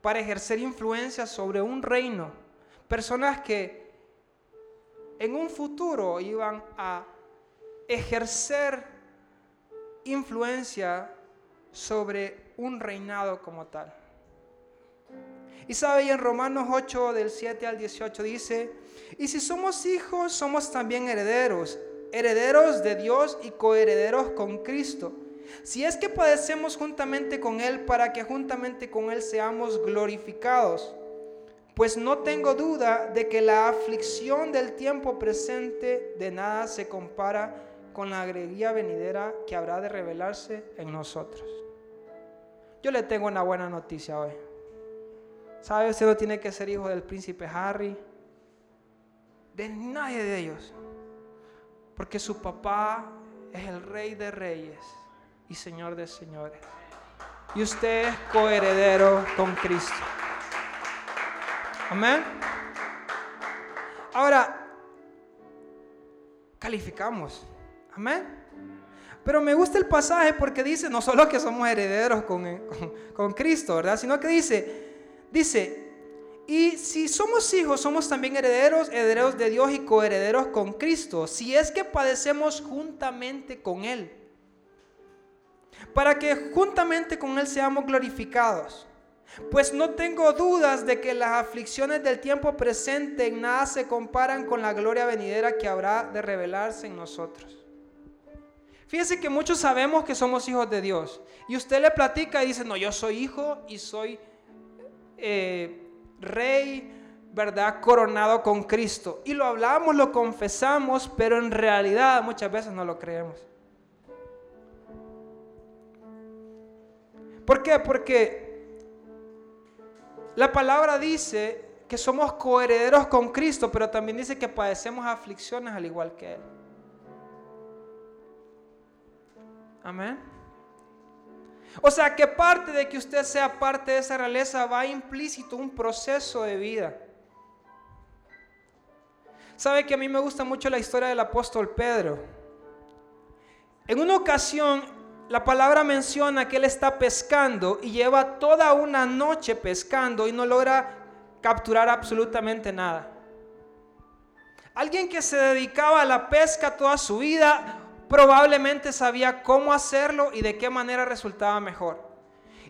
S1: para ejercer influencia sobre un reino Personas que en un futuro iban a ejercer influencia sobre un reinado como tal. Y sabe, y en Romanos 8 del 7 al 18 dice, y si somos hijos, somos también herederos, herederos de Dios y coherederos con Cristo. Si es que padecemos juntamente con Él para que juntamente con Él seamos glorificados pues no tengo duda de que la aflicción del tiempo presente de nada se compara con la alegría venidera que habrá de revelarse en nosotros. Yo le tengo una buena noticia hoy. ¿Sabe? Usted no tiene que ser hijo del príncipe Harry, de nadie de ellos, porque su papá es el rey de reyes y señor de señores. Y usted es coheredero con Cristo. Amén. Ahora, calificamos. Amén. Pero me gusta el pasaje porque dice no solo que somos herederos con, con, Cristo, ¿verdad? Sino que dice, dice, y si somos hijos, somos también herederos, herederos de Dios y coherederos con Cristo, si es que padecemos juntamente con Él, para que juntamente con Él seamos glorificados. Pues no tengo dudas de que las aflicciones del tiempo presente en nada se comparan con la gloria venidera que habrá de revelarse en nosotros. Fíjese que muchos sabemos que somos hijos de Dios. Y usted le platica y dice, no, yo soy hijo y soy eh, rey, ¿verdad? Coronado con Cristo. Y lo hablamos, lo confesamos, pero en realidad muchas veces no lo creemos. ¿Por qué? Porque la palabra dice que somos coherederos con Cristo, pero también dice que padecemos aflicciones al igual que Él. Amén. O sea que parte de que usted sea parte de esa realeza va implícito un proceso de vida. Sabe que a mí me gusta mucho la historia del apóstol Pedro. En una ocasión, la palabra menciona que él está pescando y lleva toda una noche pescando y no logra capturar absolutamente nada. Alguien que se dedicaba a la pesca toda su vida probablemente sabía cómo hacerlo y de qué manera resultaba mejor.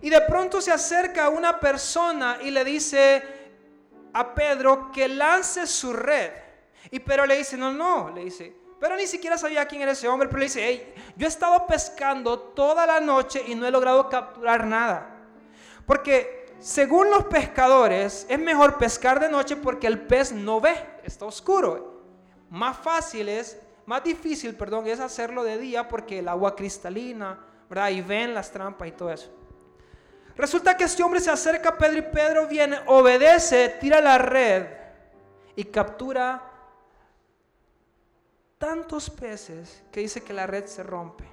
S1: Y de pronto se acerca una persona y le dice a Pedro que lance su red. Y Pedro le dice, no, no, le dice, pero ni siquiera sabía quién era ese hombre, pero le dice, hey, yo he estado pescando toda la noche y no he logrado capturar nada. Porque según los pescadores, es mejor pescar de noche porque el pez no ve, está oscuro. Más fácil es más difícil, perdón, es hacerlo de día porque el agua cristalina, ¿verdad? Y ven las trampas y todo eso. Resulta que este hombre se acerca a Pedro y Pedro viene, obedece, tira la red y captura tantos peces que dice que la red se rompe.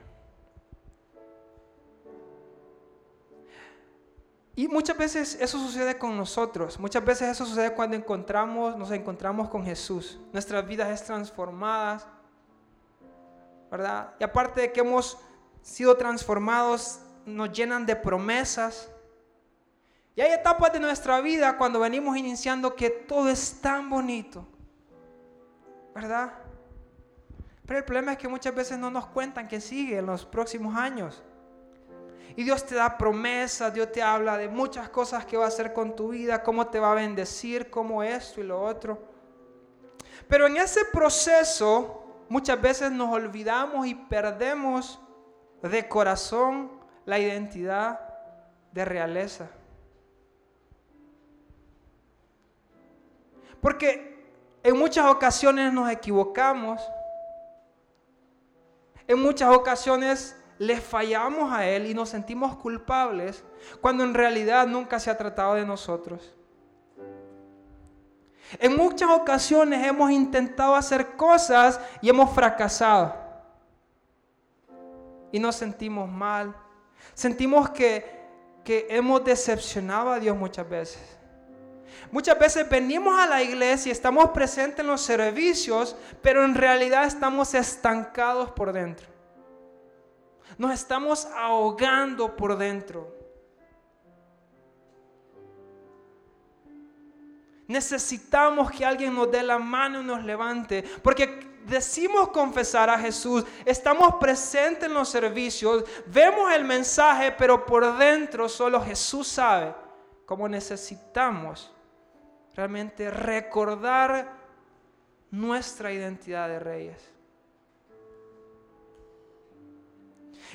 S1: Y muchas veces eso sucede con nosotros. Muchas veces eso sucede cuando encontramos, nos encontramos con Jesús. Nuestras vidas es transformadas. Y aparte de que hemos sido transformados, nos llenan de promesas. Y hay etapas de nuestra vida cuando venimos iniciando que todo es tan bonito, ¿verdad? Pero el problema es que muchas veces no nos cuentan que sigue en los próximos años. Y Dios te da promesas, Dios te habla de muchas cosas que va a hacer con tu vida, cómo te va a bendecir, cómo esto y lo otro. Pero en ese proceso muchas veces nos olvidamos y perdemos de corazón la identidad de realeza. Porque en muchas ocasiones nos equivocamos, en muchas ocasiones le fallamos a Él y nos sentimos culpables cuando en realidad nunca se ha tratado de nosotros. En muchas ocasiones hemos intentado hacer cosas y hemos fracasado. Y nos sentimos mal. Sentimos que, hemos decepcionado a Dios muchas veces. Muchas veces venimos a la iglesia y estamos presentes en los servicios, pero en realidad estamos estancados por dentro. Nos estamos ahogando por dentro. Necesitamos que alguien nos dé la mano y nos levante, porque decimos confesar a Jesús, estamos presentes en los servicios, vemos el mensaje, pero por dentro solo Jesús sabe cómo necesitamos realmente recordar nuestra identidad de reyes.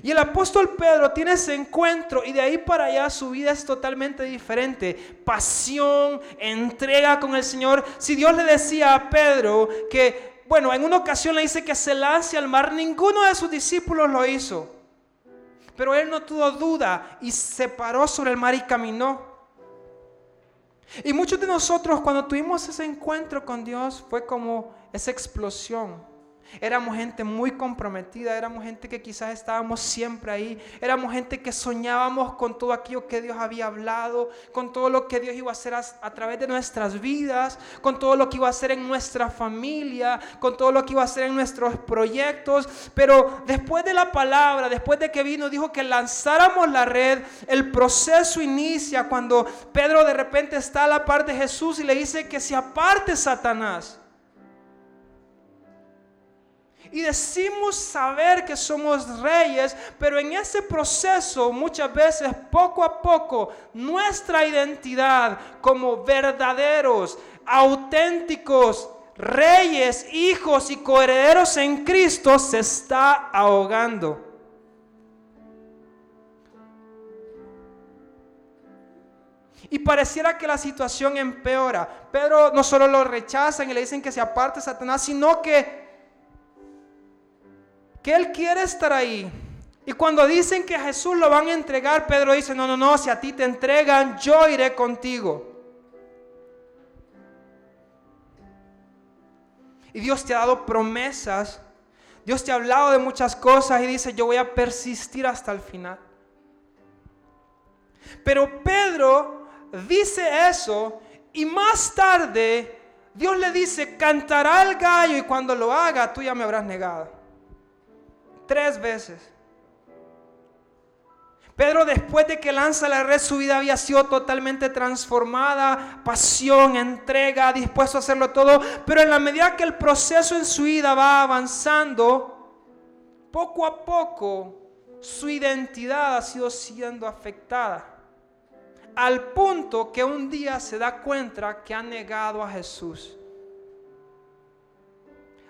S1: Y el apóstol Pedro tiene ese encuentro y de ahí para allá su vida es totalmente diferente. Pasión, entrega con el Señor. Si Dios le decía a Pedro que, bueno, en una ocasión le dice que se lance al mar, ninguno de sus discípulos lo hizo. Pero él no tuvo duda y se paró sobre el mar y caminó. Y muchos de nosotros cuando tuvimos ese encuentro con Dios fue como esa explosión Éramos gente muy comprometida, éramos gente que quizás estábamos siempre ahí, éramos gente que soñábamos con todo aquello que Dios había hablado, con todo lo que Dios iba a hacer a, través de nuestras vidas, con todo lo que iba a hacer en nuestra familia, con todo lo que iba a hacer en nuestros proyectos. Pero después de la palabra, después de que vino, dijo que lanzáramos la red, el proceso inicia cuando Pedro de repente está a la par de Jesús y le dice que se aparte Satanás. Y decimos saber que somos reyes, pero en ese proceso muchas veces, poco a poco, nuestra identidad como verdaderos, auténticos reyes, hijos y coherederos en Cristo se está ahogando. Y pareciera que la situación empeora. Pedro no solo lo rechazan y le dicen que se aparte Satanás, sino que que Él quiere estar ahí. Y cuando dicen que a Jesús lo van a entregar, Pedro dice, no, no, no, si a ti te entregan, yo iré contigo. Y Dios te ha dado promesas. Dios te ha hablado de muchas cosas y dice, yo voy a persistir hasta el final. Pero Pedro dice eso y más tarde Dios le dice, cantará el gallo y cuando lo haga tú ya me habrás negado. Tres veces. Pedro después de que lanza la red su vida había sido totalmente transformada, pasión, entrega, dispuesto a hacerlo todo, pero en la medida que el proceso en su vida va avanzando, poco a poco su identidad ha sido siendo afectada. Al punto que un día se da cuenta que ha negado a Jesús.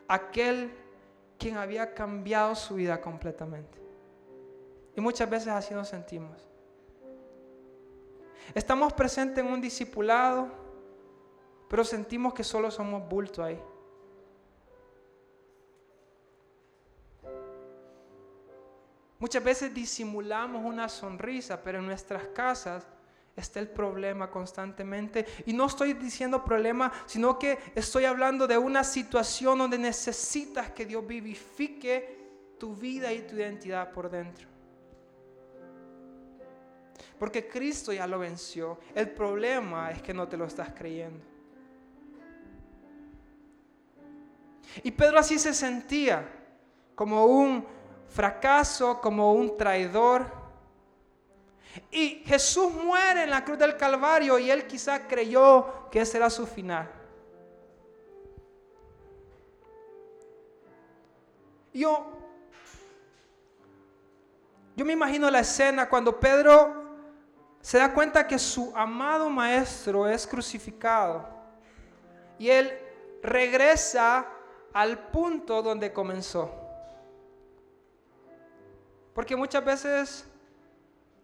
S1: Aquel quien había cambiado su vida completamente. Y muchas veces así nos sentimos. Estamos presentes en un discipulado, pero sentimos que solo somos bulto ahí. Muchas veces disimulamos una sonrisa, pero en nuestras casas está el problema constantemente. Y no estoy diciendo problema, sino que estoy hablando de una situación donde necesitas que Dios vivifique tu vida y tu identidad por dentro. Porque Cristo ya lo venció. El problema es que no te lo estás creyendo. Y Pedro así se sentía, como un fracaso, como un traidor. Y Jesús muere en la cruz del Calvario y él quizá creyó que ese era su final. Yo, yo me imagino la escena cuando Pedro se da cuenta que su amado maestro es crucificado y él regresa al punto donde comenzó. Porque muchas veces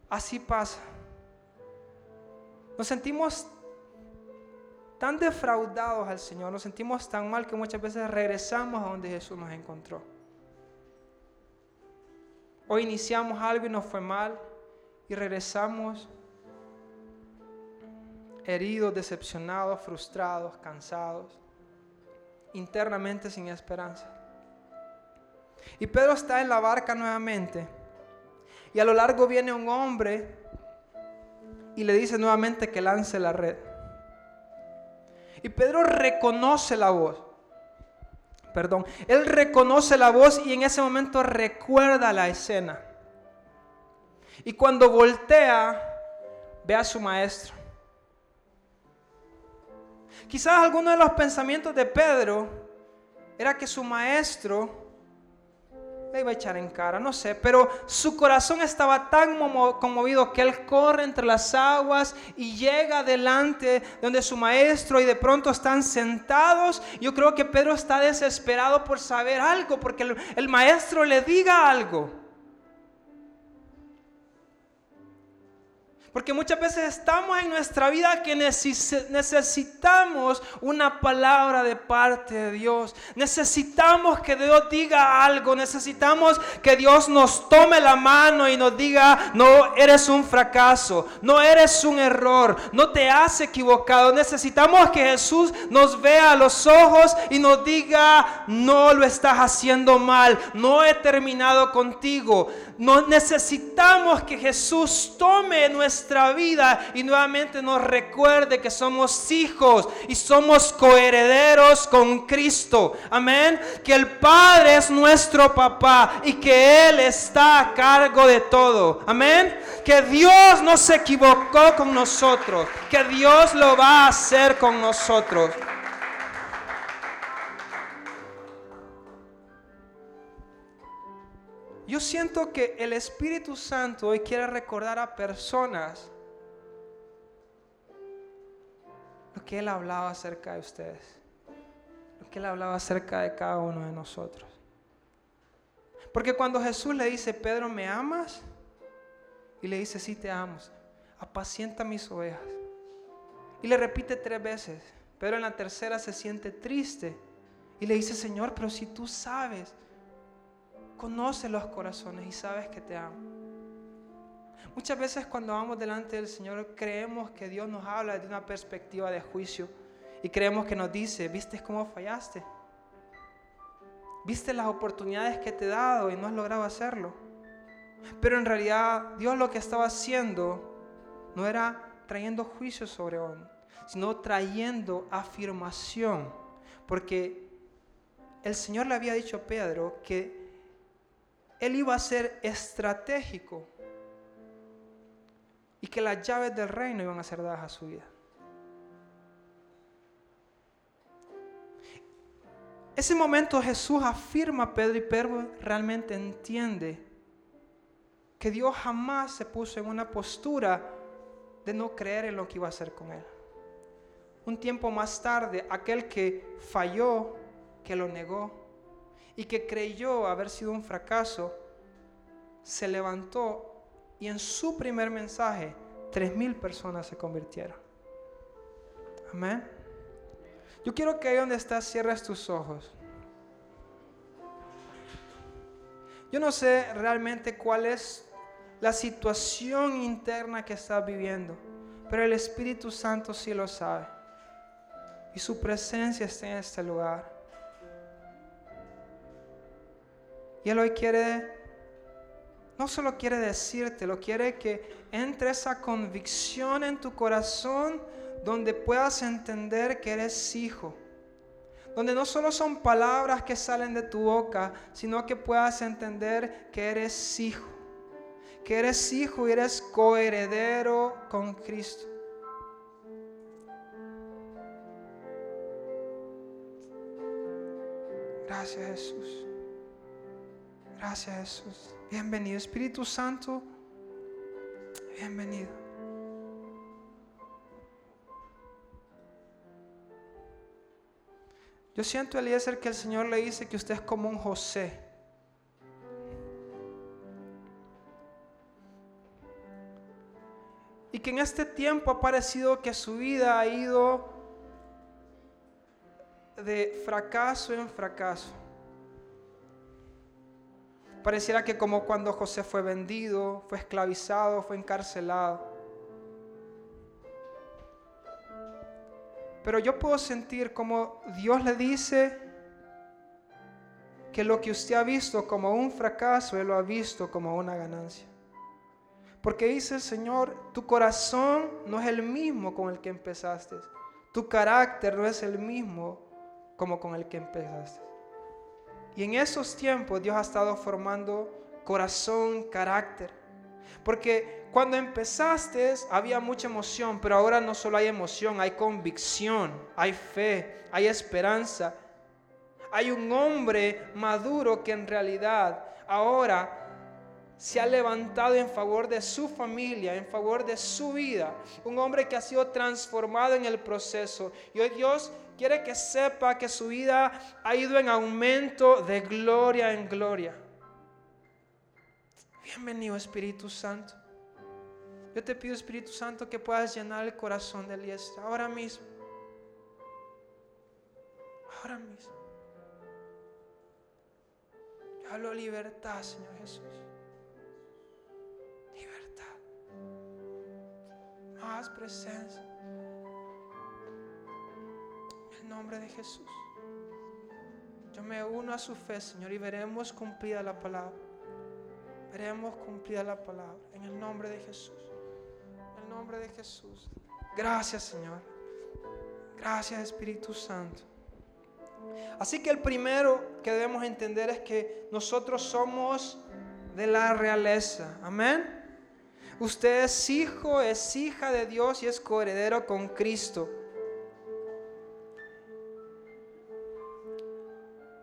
S1: así pasa. Nos sentimos tan defraudados al Señor, nos sentimos tan mal que muchas veces regresamos a donde Jesús nos encontró. Hoy iniciamos algo y nos fue mal y regresamos heridos, decepcionados, frustrados, cansados, internamente sin esperanza. Y Pedro está en la barca nuevamente. Y a lo largo viene un hombre y le dice nuevamente que lance la red. Y Pedro reconoce la voz. Perdón, él reconoce la voz y en ese momento recuerda la escena. Y cuando voltea, ve a su maestro. Quizás alguno de los pensamientos de Pedro era que su maestro le iba a echar en cara, no sé, pero su corazón estaba tan conmovido que él corre entre las aguas y llega delante donde su maestro y de pronto están sentados. Yo creo que Pedro está desesperado por saber algo, porque el, el maestro le diga algo. Porque muchas veces estamos en nuestra vida que necesitamos una palabra de parte de Dios. Necesitamos que Dios diga algo. Necesitamos que Dios nos tome la mano y nos diga, no eres un fracaso, no eres un error, no te has equivocado. Necesitamos que Jesús nos vea a los ojos y nos diga, no lo estás haciendo mal, no he terminado contigo. No necesitamos que Jesús tome nuestra vida y nuevamente nos recuerde que somos hijos y somos coherederos con Cristo. Amén. Que el Padre es nuestro papá y que Él está a cargo de todo. Amén. Que Dios no se equivocó con nosotros. Que Dios lo va a hacer con nosotros. Yo siento que el Espíritu Santo hoy quiere recordar a personas lo que Él hablaba acerca de ustedes, lo que Él hablaba acerca de cada uno de nosotros. Porque cuando Jesús le dice, Pedro, ¿me amas? Y le dice, sí te amo, apacienta mis ovejas. Y le repite tres veces, pero en la tercera se siente triste y le dice, Señor, pero si tú sabes conoce los corazones y sabes que te amo. Muchas veces cuando vamos delante del Señor creemos que Dios nos habla desde una perspectiva de juicio y creemos que nos dice, ¿viste cómo fallaste? Viste las oportunidades que te he dado y no has logrado hacerlo. Pero en realidad Dios lo que estaba haciendo no era trayendo juicio sobre On, sino trayendo afirmación. Porque el Señor le había dicho a Pedro que él iba a ser estratégico y que las llaves del reino iban a ser dadas a su vida. Ese momento Jesús afirma a Pedro y Pedro realmente entiende que Dios jamás se puso en una postura de no creer en lo que iba a hacer con él. Un tiempo más tarde, aquel que falló, que lo negó y que creyó haber sido un fracaso, se levantó y en su primer mensaje, tres mil personas se convirtieron. Amén. Yo quiero que ahí donde estás cierres tus ojos. Yo no sé realmente cuál es la situación interna que estás viviendo, pero el Espíritu Santo sí lo sabe. Y su presencia está en este lugar. Y Él hoy quiere, no solo quiere decirte, lo quiere que entre esa convicción en tu corazón donde puedas entender que eres hijo. Donde no solo son palabras que salen de tu boca, sino que puedas entender que eres hijo. Que eres hijo y eres coheredero con Cristo. Gracias Jesús. Gracias Jesús. Bienvenido Espíritu Santo. Bienvenido. Yo siento, Eliezer, que el Señor le dice que usted es como un José. Y que en este tiempo ha parecido que su vida ha ido de fracaso en fracaso. Pareciera que como cuando José fue vendido, fue esclavizado, fue encarcelado. Pero yo puedo sentir como Dios le dice que lo que usted ha visto como un fracaso, Él lo ha visto como una ganancia. Porque dice el Señor, tu corazón no es el mismo con el que empezaste. Tu carácter no es el mismo como con el que empezaste. Y en esos tiempos Dios ha estado formando corazón, carácter. Porque cuando empezaste había mucha emoción, pero ahora no solo hay emoción, hay convicción, hay fe, hay esperanza. Hay un hombre maduro que en realidad ahora se ha levantado en favor de su familia, en favor de su vida. Un hombre que ha sido transformado en el proceso. Y hoy Dios quiere que sepa que su vida ha ido en aumento de gloria en gloria. Bienvenido Espíritu Santo. Yo te pido Espíritu Santo que puedas llenar el corazón de Eliezer ahora mismo. Ahora mismo. Yo hablo libertad, Señor Jesús. Libertad. Más presencia. El nombre de Jesús. Yo me uno a su fe, Señor, y veremos cumplida la palabra. Veremos cumplida la palabra. En el nombre de Jesús. En el nombre de Jesús. Gracias, Señor. Gracias, Espíritu Santo. Así que el primero que debemos entender es que nosotros somos de la realeza. Amén. Usted es hijo, es hija de Dios y es coheredero con Cristo.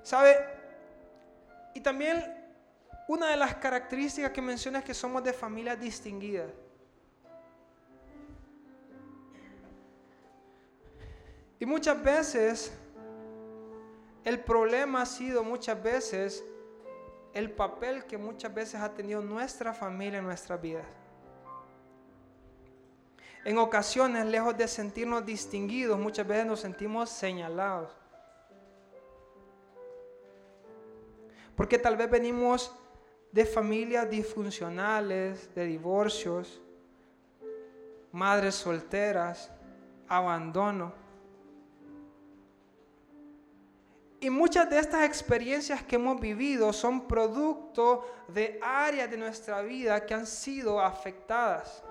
S1: ¿Sabe? Y también una de las características que menciona es que somos de familias distinguidas. Y muchas veces el problema ha sido muchas veces el papel que muchas veces ha tenido nuestra familia en nuestras vidas. En ocasiones, lejos de sentirnos distinguidos, muchas veces nos sentimos señalados. Porque tal vez venimos de familias disfuncionales, de divorcios, madres solteras, abandono. Y muchas de estas experiencias que hemos vivido son producto de áreas de nuestra vida que han sido afectadas.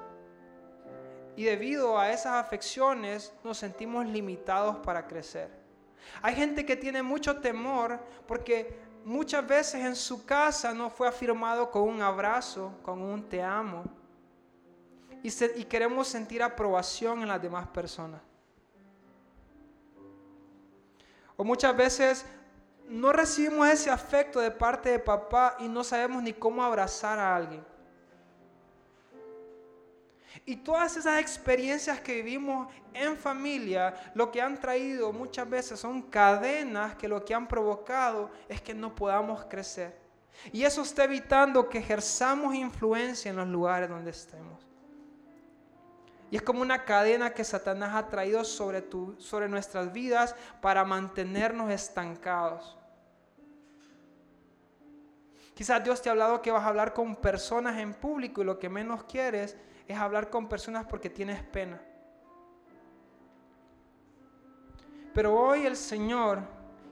S1: Y debido a esas afecciones nos sentimos limitados para crecer. Hay gente que tiene mucho temor porque muchas veces en su casa no fue afirmado con un abrazo, con un te amo. Y, y queremos sentir aprobación en las demás personas. O muchas veces no recibimos ese afecto de parte de papá y no sabemos ni cómo abrazar a alguien. Y todas esas experiencias que vivimos en familia, lo que han traído muchas veces son cadenas que lo que han provocado es que no podamos crecer. Y eso está evitando que ejerzamos influencia en los lugares donde estemos. Y es como una cadena que Satanás ha traído sobre, tu, sobre nuestras vidas para mantenernos estancados. Quizás Dios te ha hablado que vas a hablar con personas en público y lo que menos quieres es hablar con personas porque tienes pena. Pero hoy el Señor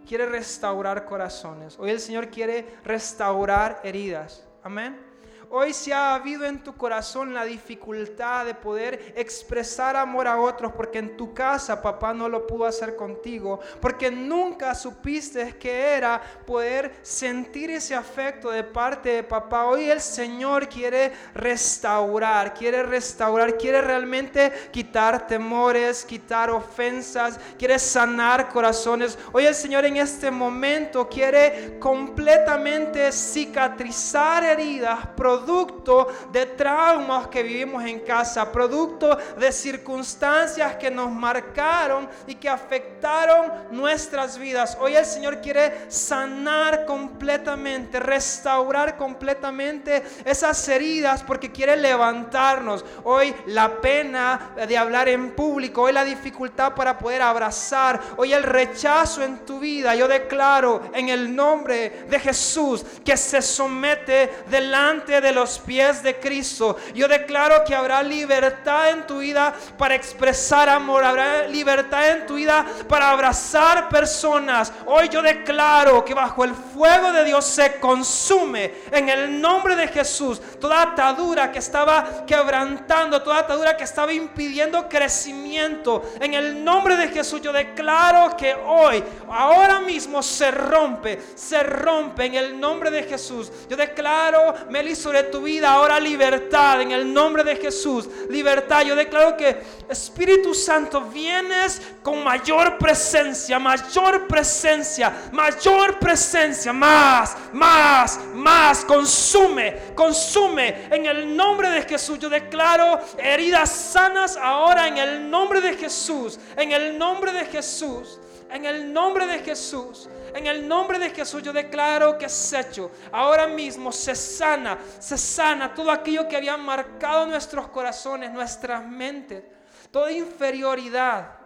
S1: quiere restaurar corazones. Hoy el Señor quiere restaurar heridas. Amén hoy si ha habido en tu corazón la dificultad de poder expresar amor a otros porque en tu casa papá no lo pudo hacer contigo, porque nunca supiste que era poder sentir ese afecto de parte de papá. Hoy el Señor quiere restaurar, quiere restaurar, quiere realmente quitar temores, quitar ofensas, quiere sanar corazones. Hoy el Señor en este momento quiere completamente cicatrizar heridas, producto de traumas que vivimos en casa, producto de circunstancias que nos marcaron y que afectaron nuestras vidas. Hoy el Señor quiere sanar completamente, restaurar completamente esas heridas porque quiere levantarnos. Hoy la pena de hablar en público, hoy la dificultad para poder abrazar, hoy el rechazo en tu vida. Yo declaro en el nombre de Jesús que se somete delante de los pies de Cristo. Yo declaro que habrá libertad en tu vida para expresar amor, habrá libertad en tu vida para abrazar personas. Hoy yo declaro que bajo el fuego de Dios se consume en el nombre de Jesús toda atadura que estaba quebrantando, toda atadura que estaba impidiendo crecimiento. En el nombre de Jesús yo declaro que hoy, ahora mismo se rompe, se rompe en el nombre de Jesús. Yo declaro, Meli, tu vida ahora libertad en el nombre de Jesús. Libertad. Yo declaro que Espíritu Santo vienes con mayor presencia, mayor presencia, mayor presencia, más, más, más. Consume, consume en el nombre de Jesús. Yo declaro heridas sanas ahora en el nombre de Jesús, en el nombre de Jesús, en el nombre de Jesús. En el nombre de Jesús yo declaro que es hecho. Ahora mismo se sana, se sana todo aquello que había marcado nuestros corazones, nuestras mentes, toda inferioridad.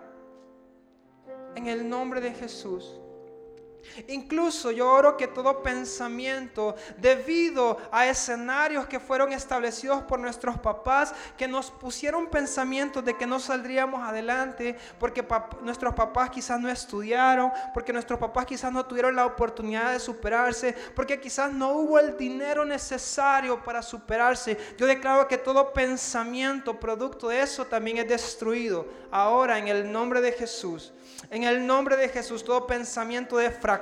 S1: En el nombre de Jesús. Incluso yo oro que todo pensamiento, debido a escenarios que fueron establecidos por nuestros papás, que nos pusieron pensamientos de que no saldríamos adelante, porque nuestros papás quizás no estudiaron, porque nuestros papás quizás no tuvieron la oportunidad de superarse, porque quizás no hubo el dinero necesario para superarse. Yo declaro que todo pensamiento producto de eso también es destruido. Ahora en el nombre de Jesús. En el nombre de Jesús, todo pensamiento de fracaso,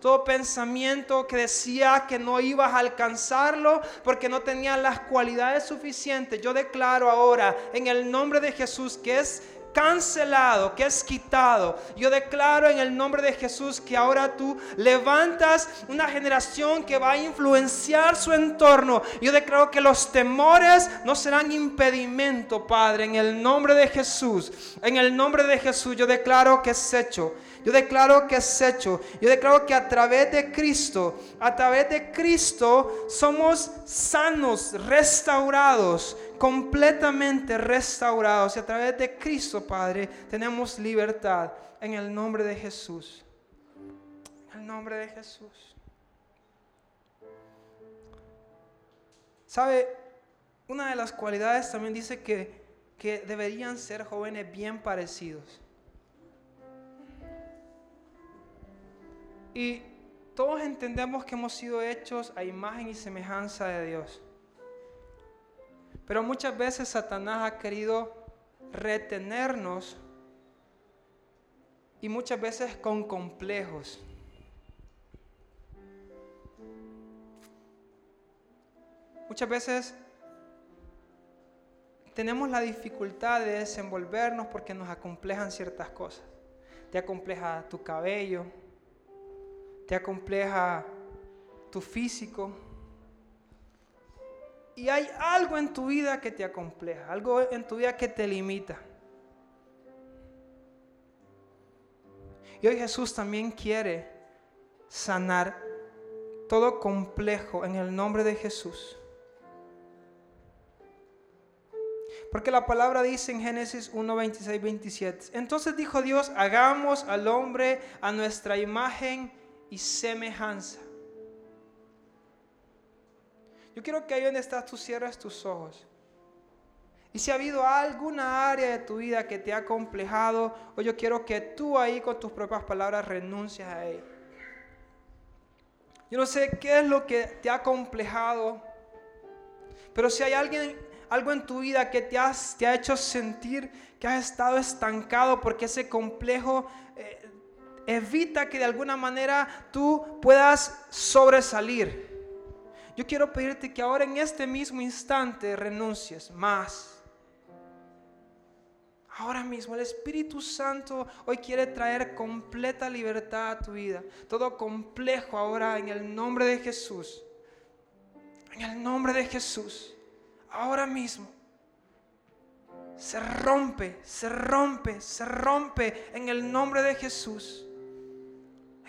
S1: todo pensamiento que decía que no ibas a alcanzarlo porque no tenías las cualidades suficientes, yo declaro ahora en el nombre de Jesús que es cancelado, que es quitado. Yo declaro en el nombre de Jesús que ahora tú levantas una generación que va a influenciar su entorno. Yo declaro que los temores no serán impedimento, Padre, en el nombre de Jesús. En el nombre de Jesús yo declaro que es hecho. Yo declaro que es hecho. Yo declaro que a través de Cristo, a través de Cristo somos sanos, restaurados completamente restaurados y a través de Cristo, Padre, tenemos libertad en el nombre de Jesús. En el nombre de Jesús. ¿Sabe? Una de las cualidades también dice que, que deberían ser jóvenes bien parecidos. Y todos entendemos que hemos sido hechos a imagen y semejanza de Dios. Pero muchas veces Satanás ha querido retenernos y muchas veces con complejos. Muchas veces tenemos la dificultad de desenvolvernos porque nos acomplejan ciertas cosas. Te acompleja tu cabello, te acompleja tu físico. Y hay algo en tu vida que te acompleja, algo en tu vida que te limita. Y hoy Jesús también quiere sanar todo complejo en el nombre de Jesús. Porque la palabra dice en Génesis 1, 26, 27. Entonces dijo Dios, hagamos al hombre a nuestra imagen y semejanza. Yo quiero que ahí donde estás tú cierres tus ojos. Y si ha habido alguna área de tu vida que te ha complejado, o yo quiero que tú ahí con tus propias palabras renuncies a ella. Yo no sé qué es lo que te ha complejado, pero si hay alguien algo en tu vida que te, has, ha hecho sentir que has estado estancado porque ese complejo eh, evita que de alguna manera tú puedas sobresalir. Yo quiero pedirte que ahora en este mismo instante renuncies más. Ahora mismo el Espíritu Santo hoy quiere traer completa libertad a tu vida. Todo complejo ahora en el nombre de Jesús. En el nombre de Jesús ahora mismo se rompe, se rompe, se rompe en el nombre de Jesús.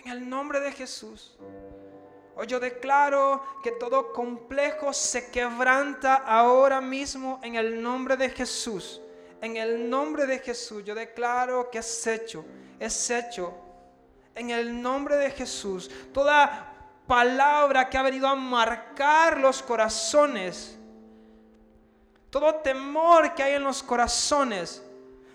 S1: En el nombre de Jesús. Hoy yo declaro que todo complejo se quebranta ahora mismo en el nombre de Jesús. En el nombre de Jesús yo declaro que es hecho, es hecho. En el nombre de Jesús. Toda palabra que ha venido a marcar los corazones todo temor que hay en los corazones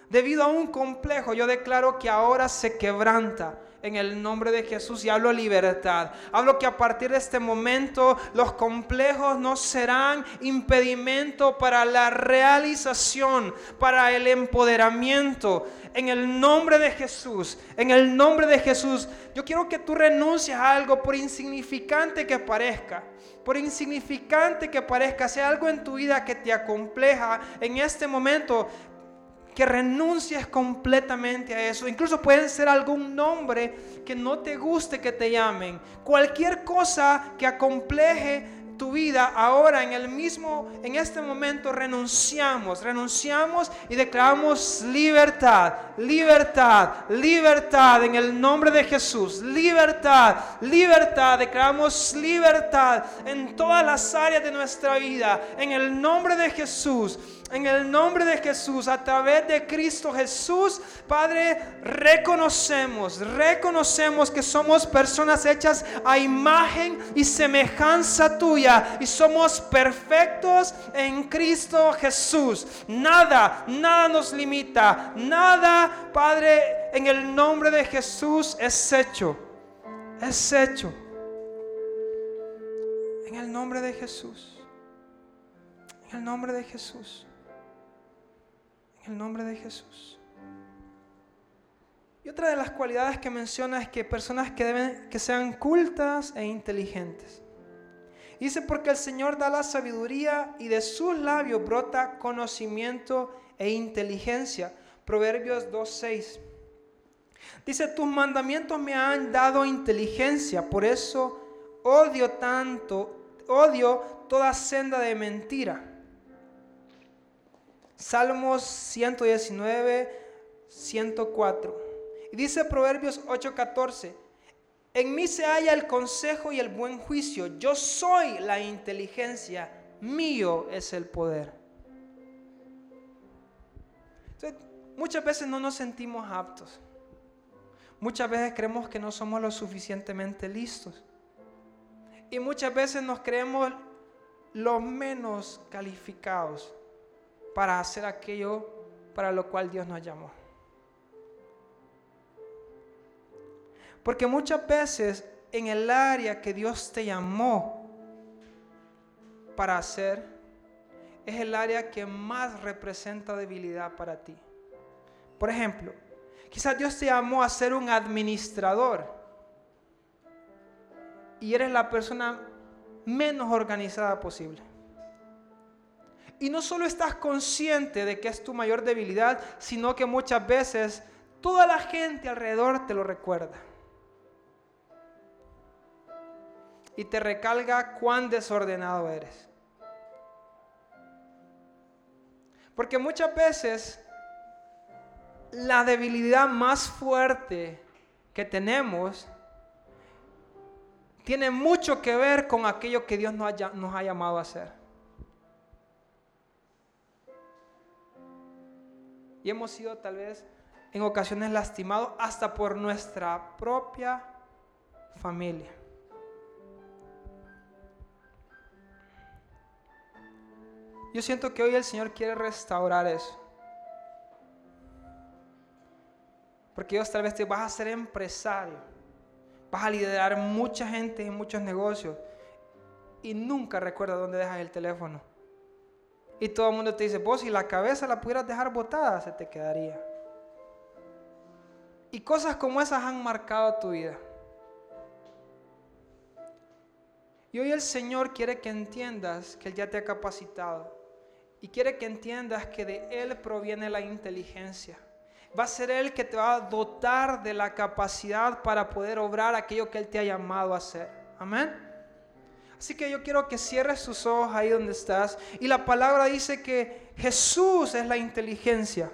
S1: debido a un complejo, yo declaro que ahora se quebranta en el nombre de Jesús y hablo libertad. Hablo que a partir de este momento los complejos no serán impedimento para la realización, para el empoderamiento. En el nombre de Jesús, en el nombre de Jesús, yo quiero que tú renuncies a algo por insignificante que parezca por insignificante que parezca, sea algo en tu vida que te acompleja en este momento, que renuncies completamente a eso. Incluso puede ser algún nombre que no te guste que te llamen. Cualquier cosa que acompleje tu vida ahora en el mismo en este momento renunciamos, renunciamos y declaramos libertad, libertad, libertad en el nombre de Jesús. Libertad, libertad, declaramos libertad en todas las áreas de nuestra vida en el nombre de Jesús en el nombre de Jesús, a través de Cristo Jesús, Padre, reconocemos, reconocemos que somos personas hechas a imagen y semejanza tuya y somos perfectos en Cristo Jesús. Nada, nada nos limita, nada, Padre, en el nombre de Jesús es hecho, es hecho. En el nombre de Jesús. En el nombre de Jesús el nombre de Jesús. Y otra de las cualidades que menciona es que personas que deben que sean cultas e inteligentes. Dice porque el Señor da la sabiduría y de sus labios brota conocimiento e inteligencia. Proverbios 2:6. Dice, tus mandamientos me han dado inteligencia, por eso odio tanto, odio toda senda de mentira. Salmos 119, 104. Y dice Proverbios 8:14, en mí se halla el consejo y el buen juicio, yo soy la inteligencia, mío es el poder. muchas veces no nos sentimos aptos. Muchas veces creemos que no somos lo suficientemente listos. Y muchas veces nos creemos los menos calificados para hacer aquello para lo cual Dios nos llamó. Porque muchas veces en el área que Dios te llamó para hacer, es el área que más representa debilidad para ti. Por ejemplo, quizás Dios te llamó a ser un administrador y eres la persona menos organizada posible. Y no solo estás consciente de que es tu mayor debilidad, sino que muchas veces toda la gente alrededor te lo recuerda. Y te recalga cuán desordenado eres. Porque muchas veces la debilidad más fuerte que tenemos tiene mucho que ver con aquello que Dios nos ha, ha llamado a hacer. Y hemos sido tal vez en ocasiones lastimados hasta por nuestra propia familia. Yo siento que hoy el Señor quiere restaurar eso. Porque Dios tal vez te vas a ser empresario. Vas a liderar mucha gente en muchos negocios. Y nunca recuerdas dónde dejas el teléfono. Y todo el mundo te dice, vos si la cabeza la pudieras dejar botada, se te quedaría. Y cosas como esas han marcado tu vida. Y hoy el Señor quiere que entiendas que Él ya te ha capacitado y quiere que entiendas que de Él proviene la inteligencia. Va a ser Él que te va a dotar de la capacidad para poder obrar aquello que Él te ha llamado a hacer. Amén. Así que yo quiero que cierres tus ojos ahí donde estás. Y la palabra dice que Jesús es la inteligencia.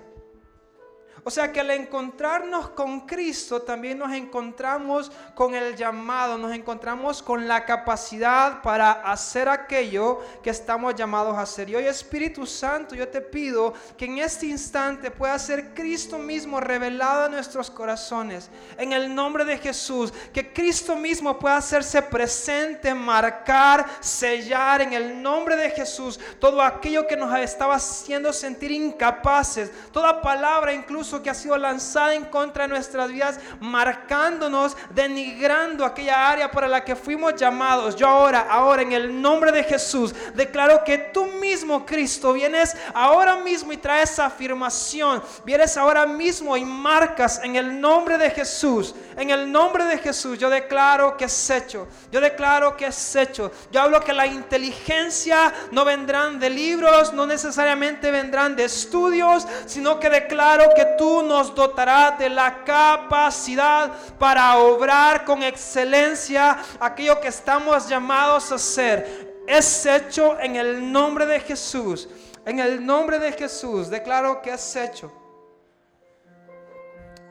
S1: O sea que al encontrarnos con Cristo también nos encontramos con el llamado, nos encontramos con la capacidad para hacer aquello que estamos llamados a hacer. Y hoy Espíritu Santo, yo te pido que en este instante pueda ser Cristo mismo revelado en nuestros corazones. En el nombre de Jesús, que Cristo mismo pueda hacerse presente, marcar, sellar en el nombre de Jesús todo aquello que nos estaba haciendo sentir incapaces, toda palabra incluso que ha sido lanzada en contra de nuestras vidas, marcándonos, denigrando aquella área para la que fuimos llamados. Yo ahora, ahora en el nombre de Jesús, declaro que tú mismo, Cristo, vienes ahora mismo y traes afirmación. Vienes ahora mismo y marcas en el nombre de Jesús. En el nombre de Jesús, yo declaro que es hecho. Yo declaro que es hecho. Yo hablo que la inteligencia no vendrán de libros, no necesariamente vendrán de estudios, sino que declaro que tú nos dotarás de la capacidad para obrar con excelencia aquello que estamos llamados a hacer. Es hecho en el nombre de Jesús. En el nombre de Jesús declaro que es hecho.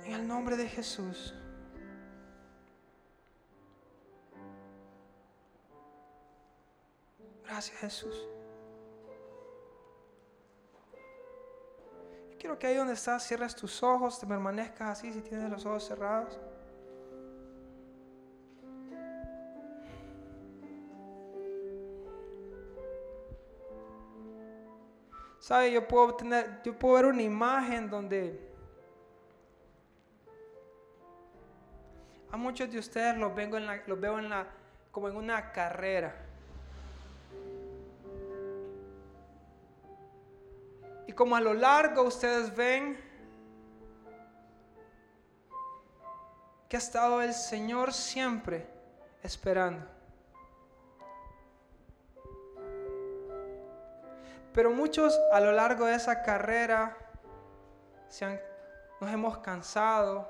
S1: En el nombre de Jesús. Gracias Jesús. Quiero que ahí donde estás cierres tus ojos, te permanezcas así si tienes los ojos cerrados. ¿Sabe? Yo puedo tener, yo puedo ver una imagen donde a muchos de ustedes los, vengo en la, los veo en la, como en una carrera. Y como a lo largo ustedes ven que ha estado el Señor siempre esperando. Pero muchos a lo largo de esa carrera nos hemos cansado,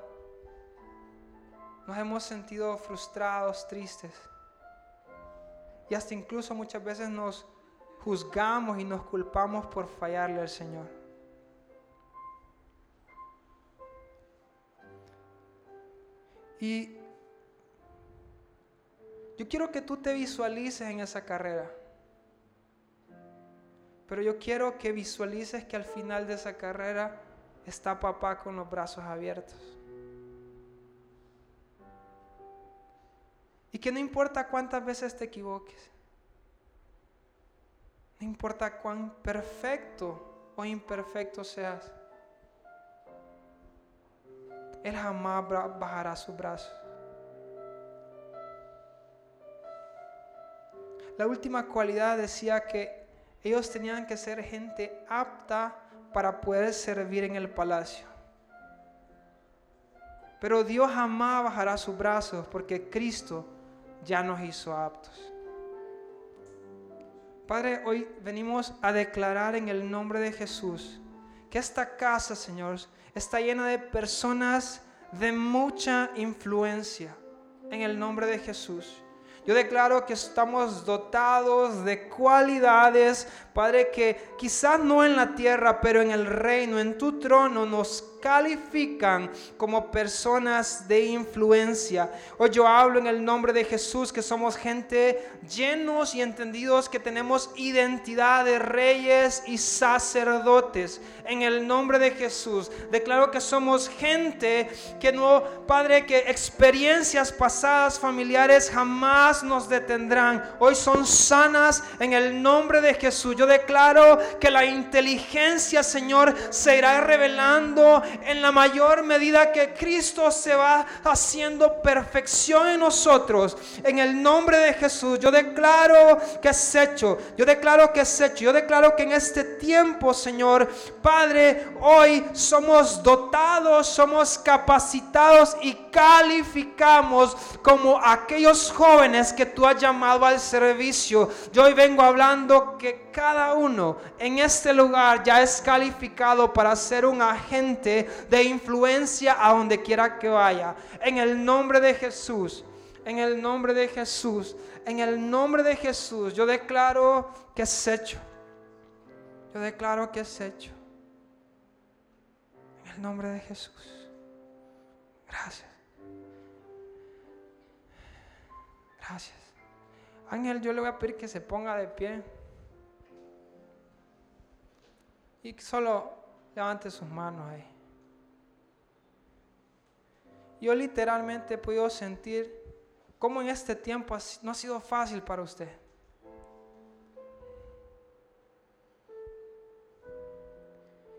S1: nos hemos sentido frustrados, tristes. Y hasta incluso muchas veces nos juzgamos y nos culpamos por fallarle al Señor. Y yo quiero que tú te visualices en esa carrera. Pero yo quiero que visualices que al final de esa carrera está papá con los brazos abiertos. Y que no importa cuántas veces te equivoques. No importa cuán perfecto o imperfecto seas, Él jamás bajará su brazo. La última cualidad decía que ellos tenían que ser gente apta para poder servir en el palacio. Pero Dios jamás bajará sus brazos porque Cristo ya nos hizo aptos. Padre, hoy venimos a declarar en el nombre de Jesús que esta casa, Señor, está llena de personas de mucha influencia en el nombre de Jesús. Yo declaro que estamos dotados de cualidades, Padre, que quizás no en la tierra, pero en el reino, en tu trono, nos califican como personas de influencia. Hoy yo hablo en el nombre de Jesús que somos gente llenos y entendidos que tenemos identidad de reyes y sacerdotes. En el nombre de Jesús declaro que somos gente que no, Padre, que experiencias pasadas familiares jamás nos detendrán. Hoy son sanas en el nombre de Jesús. Yo declaro que la inteligencia, Señor, se irá revelando en la mayor medida que Cristo se va haciendo perfección en nosotros. En el nombre de Jesús, yo declaro que es hecho. Yo declaro que es hecho. Yo declaro que en este tiempo, Señor, Padre, hoy somos dotados, somos capacitados y calificamos como aquellos jóvenes que tú has llamado al servicio. Yo hoy vengo hablando que cada uno en este lugar ya es calificado para ser un agente de influencia a donde quiera que vaya. En el nombre de Jesús, en el nombre de Jesús, en el nombre de Jesús, yo declaro que es hecho. Yo declaro que es hecho. En el nombre de Jesús. Gracias. Gracias. Ángel, yo le voy a pedir que se ponga de pie. Y solo levante sus manos ahí. Yo literalmente he podido sentir cómo en este tiempo no ha sido fácil para usted.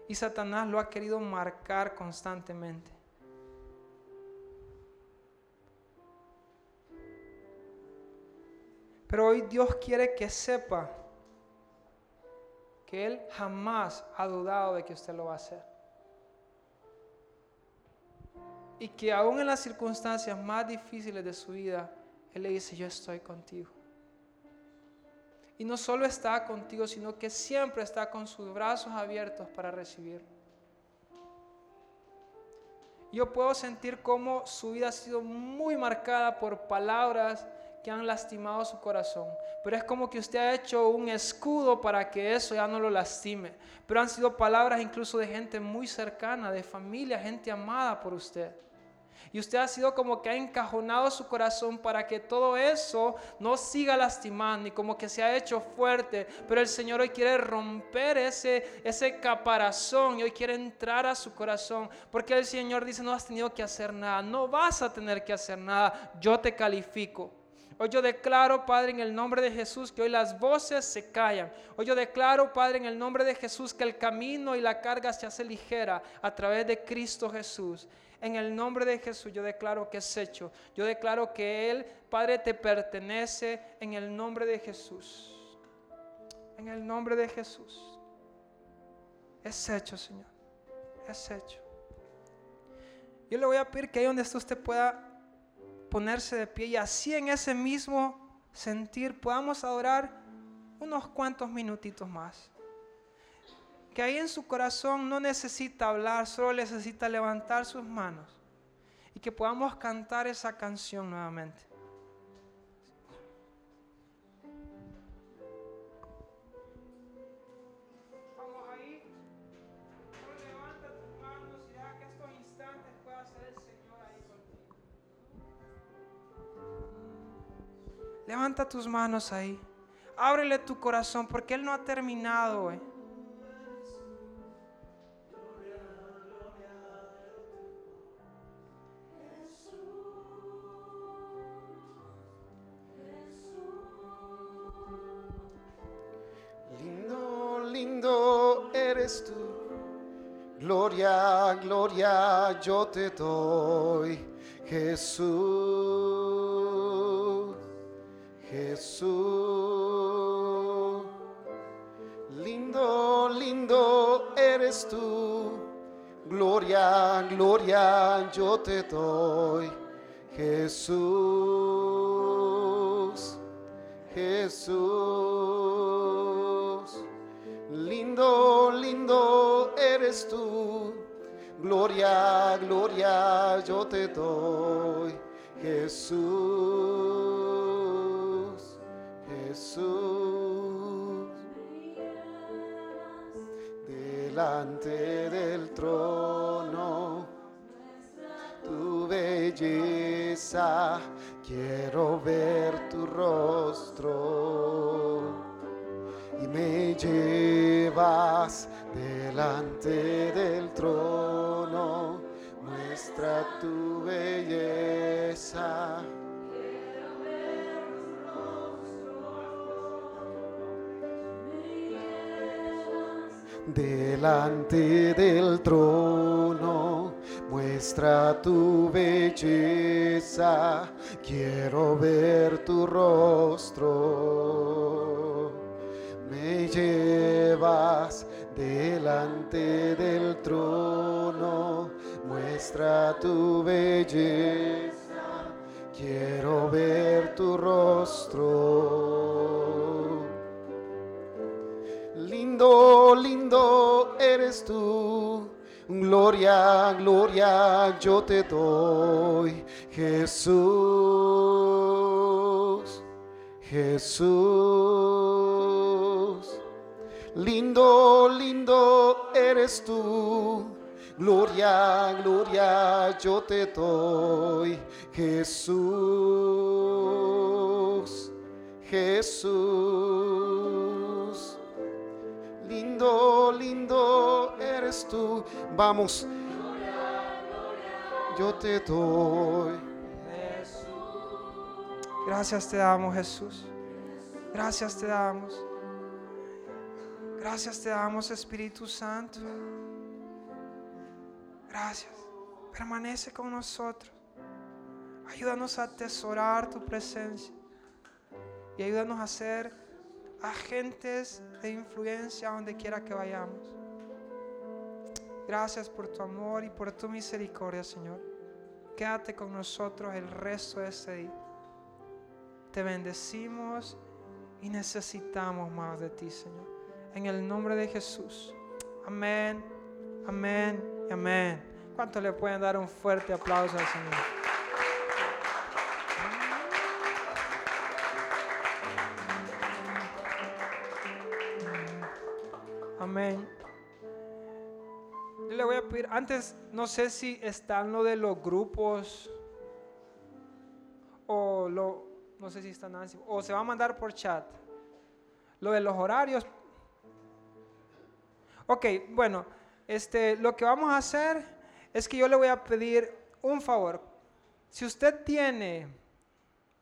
S1: Y Satanás lo ha querido marcar constantemente. Pero hoy Dios quiere que sepa que Él jamás ha dudado de que usted lo va a hacer. Y que aún en las circunstancias más difíciles de su vida, Él le dice, yo estoy contigo. Y no solo está contigo, sino que siempre está con sus brazos abiertos para recibir. Yo puedo sentir cómo su vida ha sido muy marcada por palabras que han lastimado su corazón. Pero es como que usted ha hecho un escudo para que eso ya no lo lastime. Pero han sido palabras incluso de gente muy cercana, de familia, gente amada por usted. Y usted ha sido como que ha encajonado su corazón para que todo eso no siga lastimando y como que se ha hecho fuerte. Pero el Señor hoy quiere romper ese, ese caparazón y hoy quiere entrar a su corazón. Porque el Señor dice, no has tenido que hacer nada, no vas a tener que hacer nada, yo te califico. Hoy yo declaro, Padre, en el nombre de Jesús, que hoy las voces se callan. Hoy yo declaro, Padre, en el nombre de Jesús, que el camino y la carga se hace ligera a través de Cristo Jesús. En el nombre de Jesús yo declaro que es hecho. Yo declaro que Él, Padre, te pertenece en el nombre de Jesús. En el nombre de Jesús. Es hecho, Señor. Es hecho. Yo le voy a pedir que ahí donde usted pueda ponerse de pie y así en ese mismo sentir podamos adorar unos cuantos minutitos más. Que ahí en su corazón no necesita hablar, solo necesita levantar sus manos y que podamos cantar esa canción nuevamente. Levanta tus manos ahí. Ábrele tu corazón porque Él no ha terminado hoy.
S2: Gloria, gloria yo te doy, Jesús. Jesús. Lindo, lindo eres tú. Gloria, gloria yo te doy. Jesús, Jesús. Lindo, eres tú. Gloria, gloria yo te doy. Jesús, Jesús. Delante del trono, tu belleza, quiero ver tu rostro llevas delante del trono, muestra tu belleza. Delante del trono, muestra tu belleza, quiero ver tu rostro me llevas delante del trono, muestra tu belleza, quiero ver tu rostro. Lindo, lindo eres tú. Gloria, gloria yo te doy, Jesús, Jesús. Lindo, lindo eres tú. Gloria, gloria yo te doy, Jesús, Jesús. Lindo, lindo eres tú. Vamos. Yo te doy.
S1: Gracias te damos, Jesús. Gracias te damos. Gracias te damos, Espíritu Santo. Gracias. Permanece con nosotros. Ayúdanos a atesorar tu presencia. Y ayúdanos a ser agentes de influencia donde quiera que vayamos. Gracias por tu amor y por tu misericordia, Señor. Quédate con nosotros el resto de este día. Te bendecimos y necesitamos más de ti, Señor. En el nombre de Jesús. Amén, amén y amén. ¿Cuánto le pueden dar un fuerte aplauso al Señor? Amén. Yo le voy a pedir, antes no sé si están lo de los grupos o lo, no sé si están o se va a mandar por chat. Lo de los horarios. Ok, bueno, este, lo que vamos a hacer es que yo le voy a pedir un favor. Si usted tiene,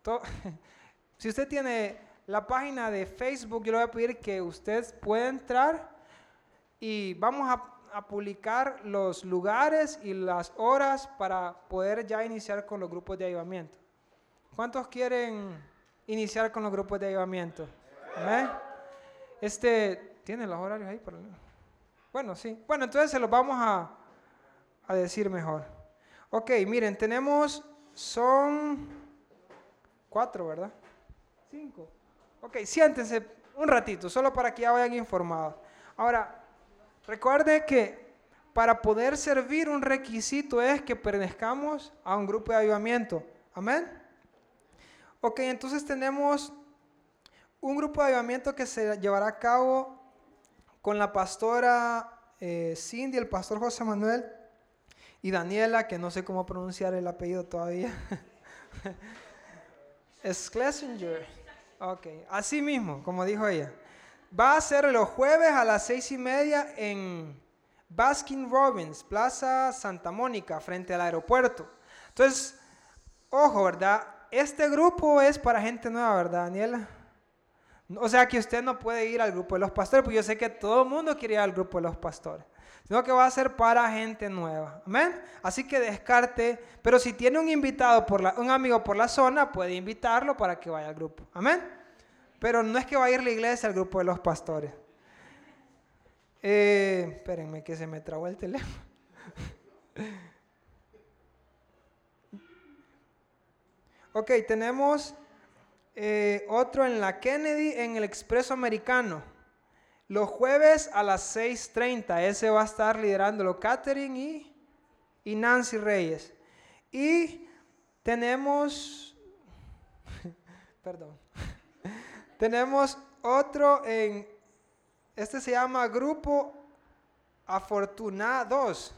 S1: *laughs* si usted tiene la página de Facebook, yo le voy a pedir que usted pueda entrar y vamos a, publicar los lugares y las horas para poder ya iniciar con los grupos de avivamiento. ¿Cuántos quieren iniciar con los grupos de avivamiento? Amén. Este, ¿tiene los horarios ahí? Para- Bueno, sí. Bueno, entonces se los vamos a, a decir mejor. Ok, miren, tenemos, son cuatro, ¿verdad? Cinco. Ok, siéntense un ratito, solo para que ya vayan informados. Ahora, recuerde que para poder servir un requisito es que pertenezcamos a un grupo de avivamiento. Amén. Ok, entonces tenemos un grupo de avivamiento que se llevará a cabo con la pastora eh, Cindy, el pastor José Manuel y Daniela, que no sé cómo pronunciar el apellido todavía. *laughs* Schlesinger. Ok, así mismo, como dijo ella. Va a ser los jueves a las seis y media en Baskin Robbins, Plaza Santa Mónica, frente al aeropuerto. Entonces, ojo, ¿verdad? Este grupo es para gente nueva, ¿verdad, Daniela? O sea que usted no puede ir al grupo de los pastores, porque yo sé que todo el mundo quiere ir al grupo de los pastores. Sino que va a ser para gente nueva. Amén. Así que descarte. Pero si tiene un invitado, por la, un amigo por la zona, puede invitarlo para que vaya al grupo. Amén. Pero no es que va a ir la iglesia al grupo de los pastores. Eh, espérenme que se me trabó el teléfono. *laughs* ok, tenemos eh, otro en la Kennedy en el Expreso Americano. Los jueves a las 6.30. Ese va a estar liderándolo Catherine y, y Nancy Reyes. Y tenemos, *laughs* perdón, *laughs* tenemos otro en, este se llama Grupo Afortunados.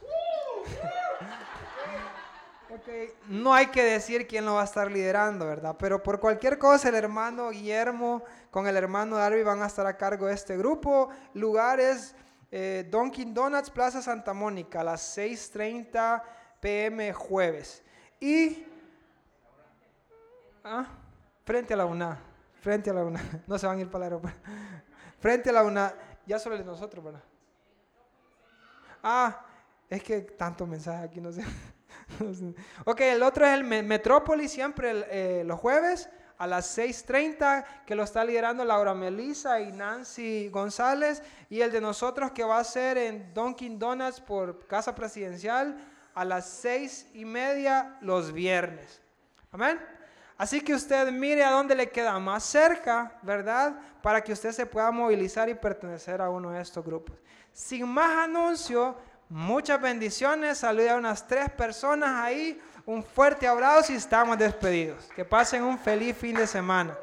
S1: No hay que decir quién lo va a estar liderando, ¿verdad? Pero por cualquier cosa, el hermano Guillermo con el hermano Darby van a estar a cargo de este grupo. Lugares, eh, Dunkin' Donuts, Plaza Santa Mónica, a las 6.30 pm jueves. Y... ¿ah? Frente a la UNA. Frente a la UNA. *laughs* No se van a ir para el aeropuerto. *laughs* Frente a la UNA. Ya solo de nosotros, ¿verdad? Ah, es que tanto mensaje aquí, no sé. *laughs* *laughs* ok, el otro es el Metrópolis, siempre eh, los jueves a las 6.30, que lo está liderando Laura Melissa y Nancy González. Y el de nosotros que va a ser en Dunkin' Donuts por Casa Presidencial a las seis y media los viernes. Amén. Así que usted mire a dónde le queda más cerca, ¿verdad? Para que usted se pueda movilizar y pertenecer a uno de estos grupos. Sin más anuncio, Muchas bendiciones. Salude a unas tres personas ahí. Un fuerte abrazo y estamos despedidos. Que pasen un feliz fin de semana.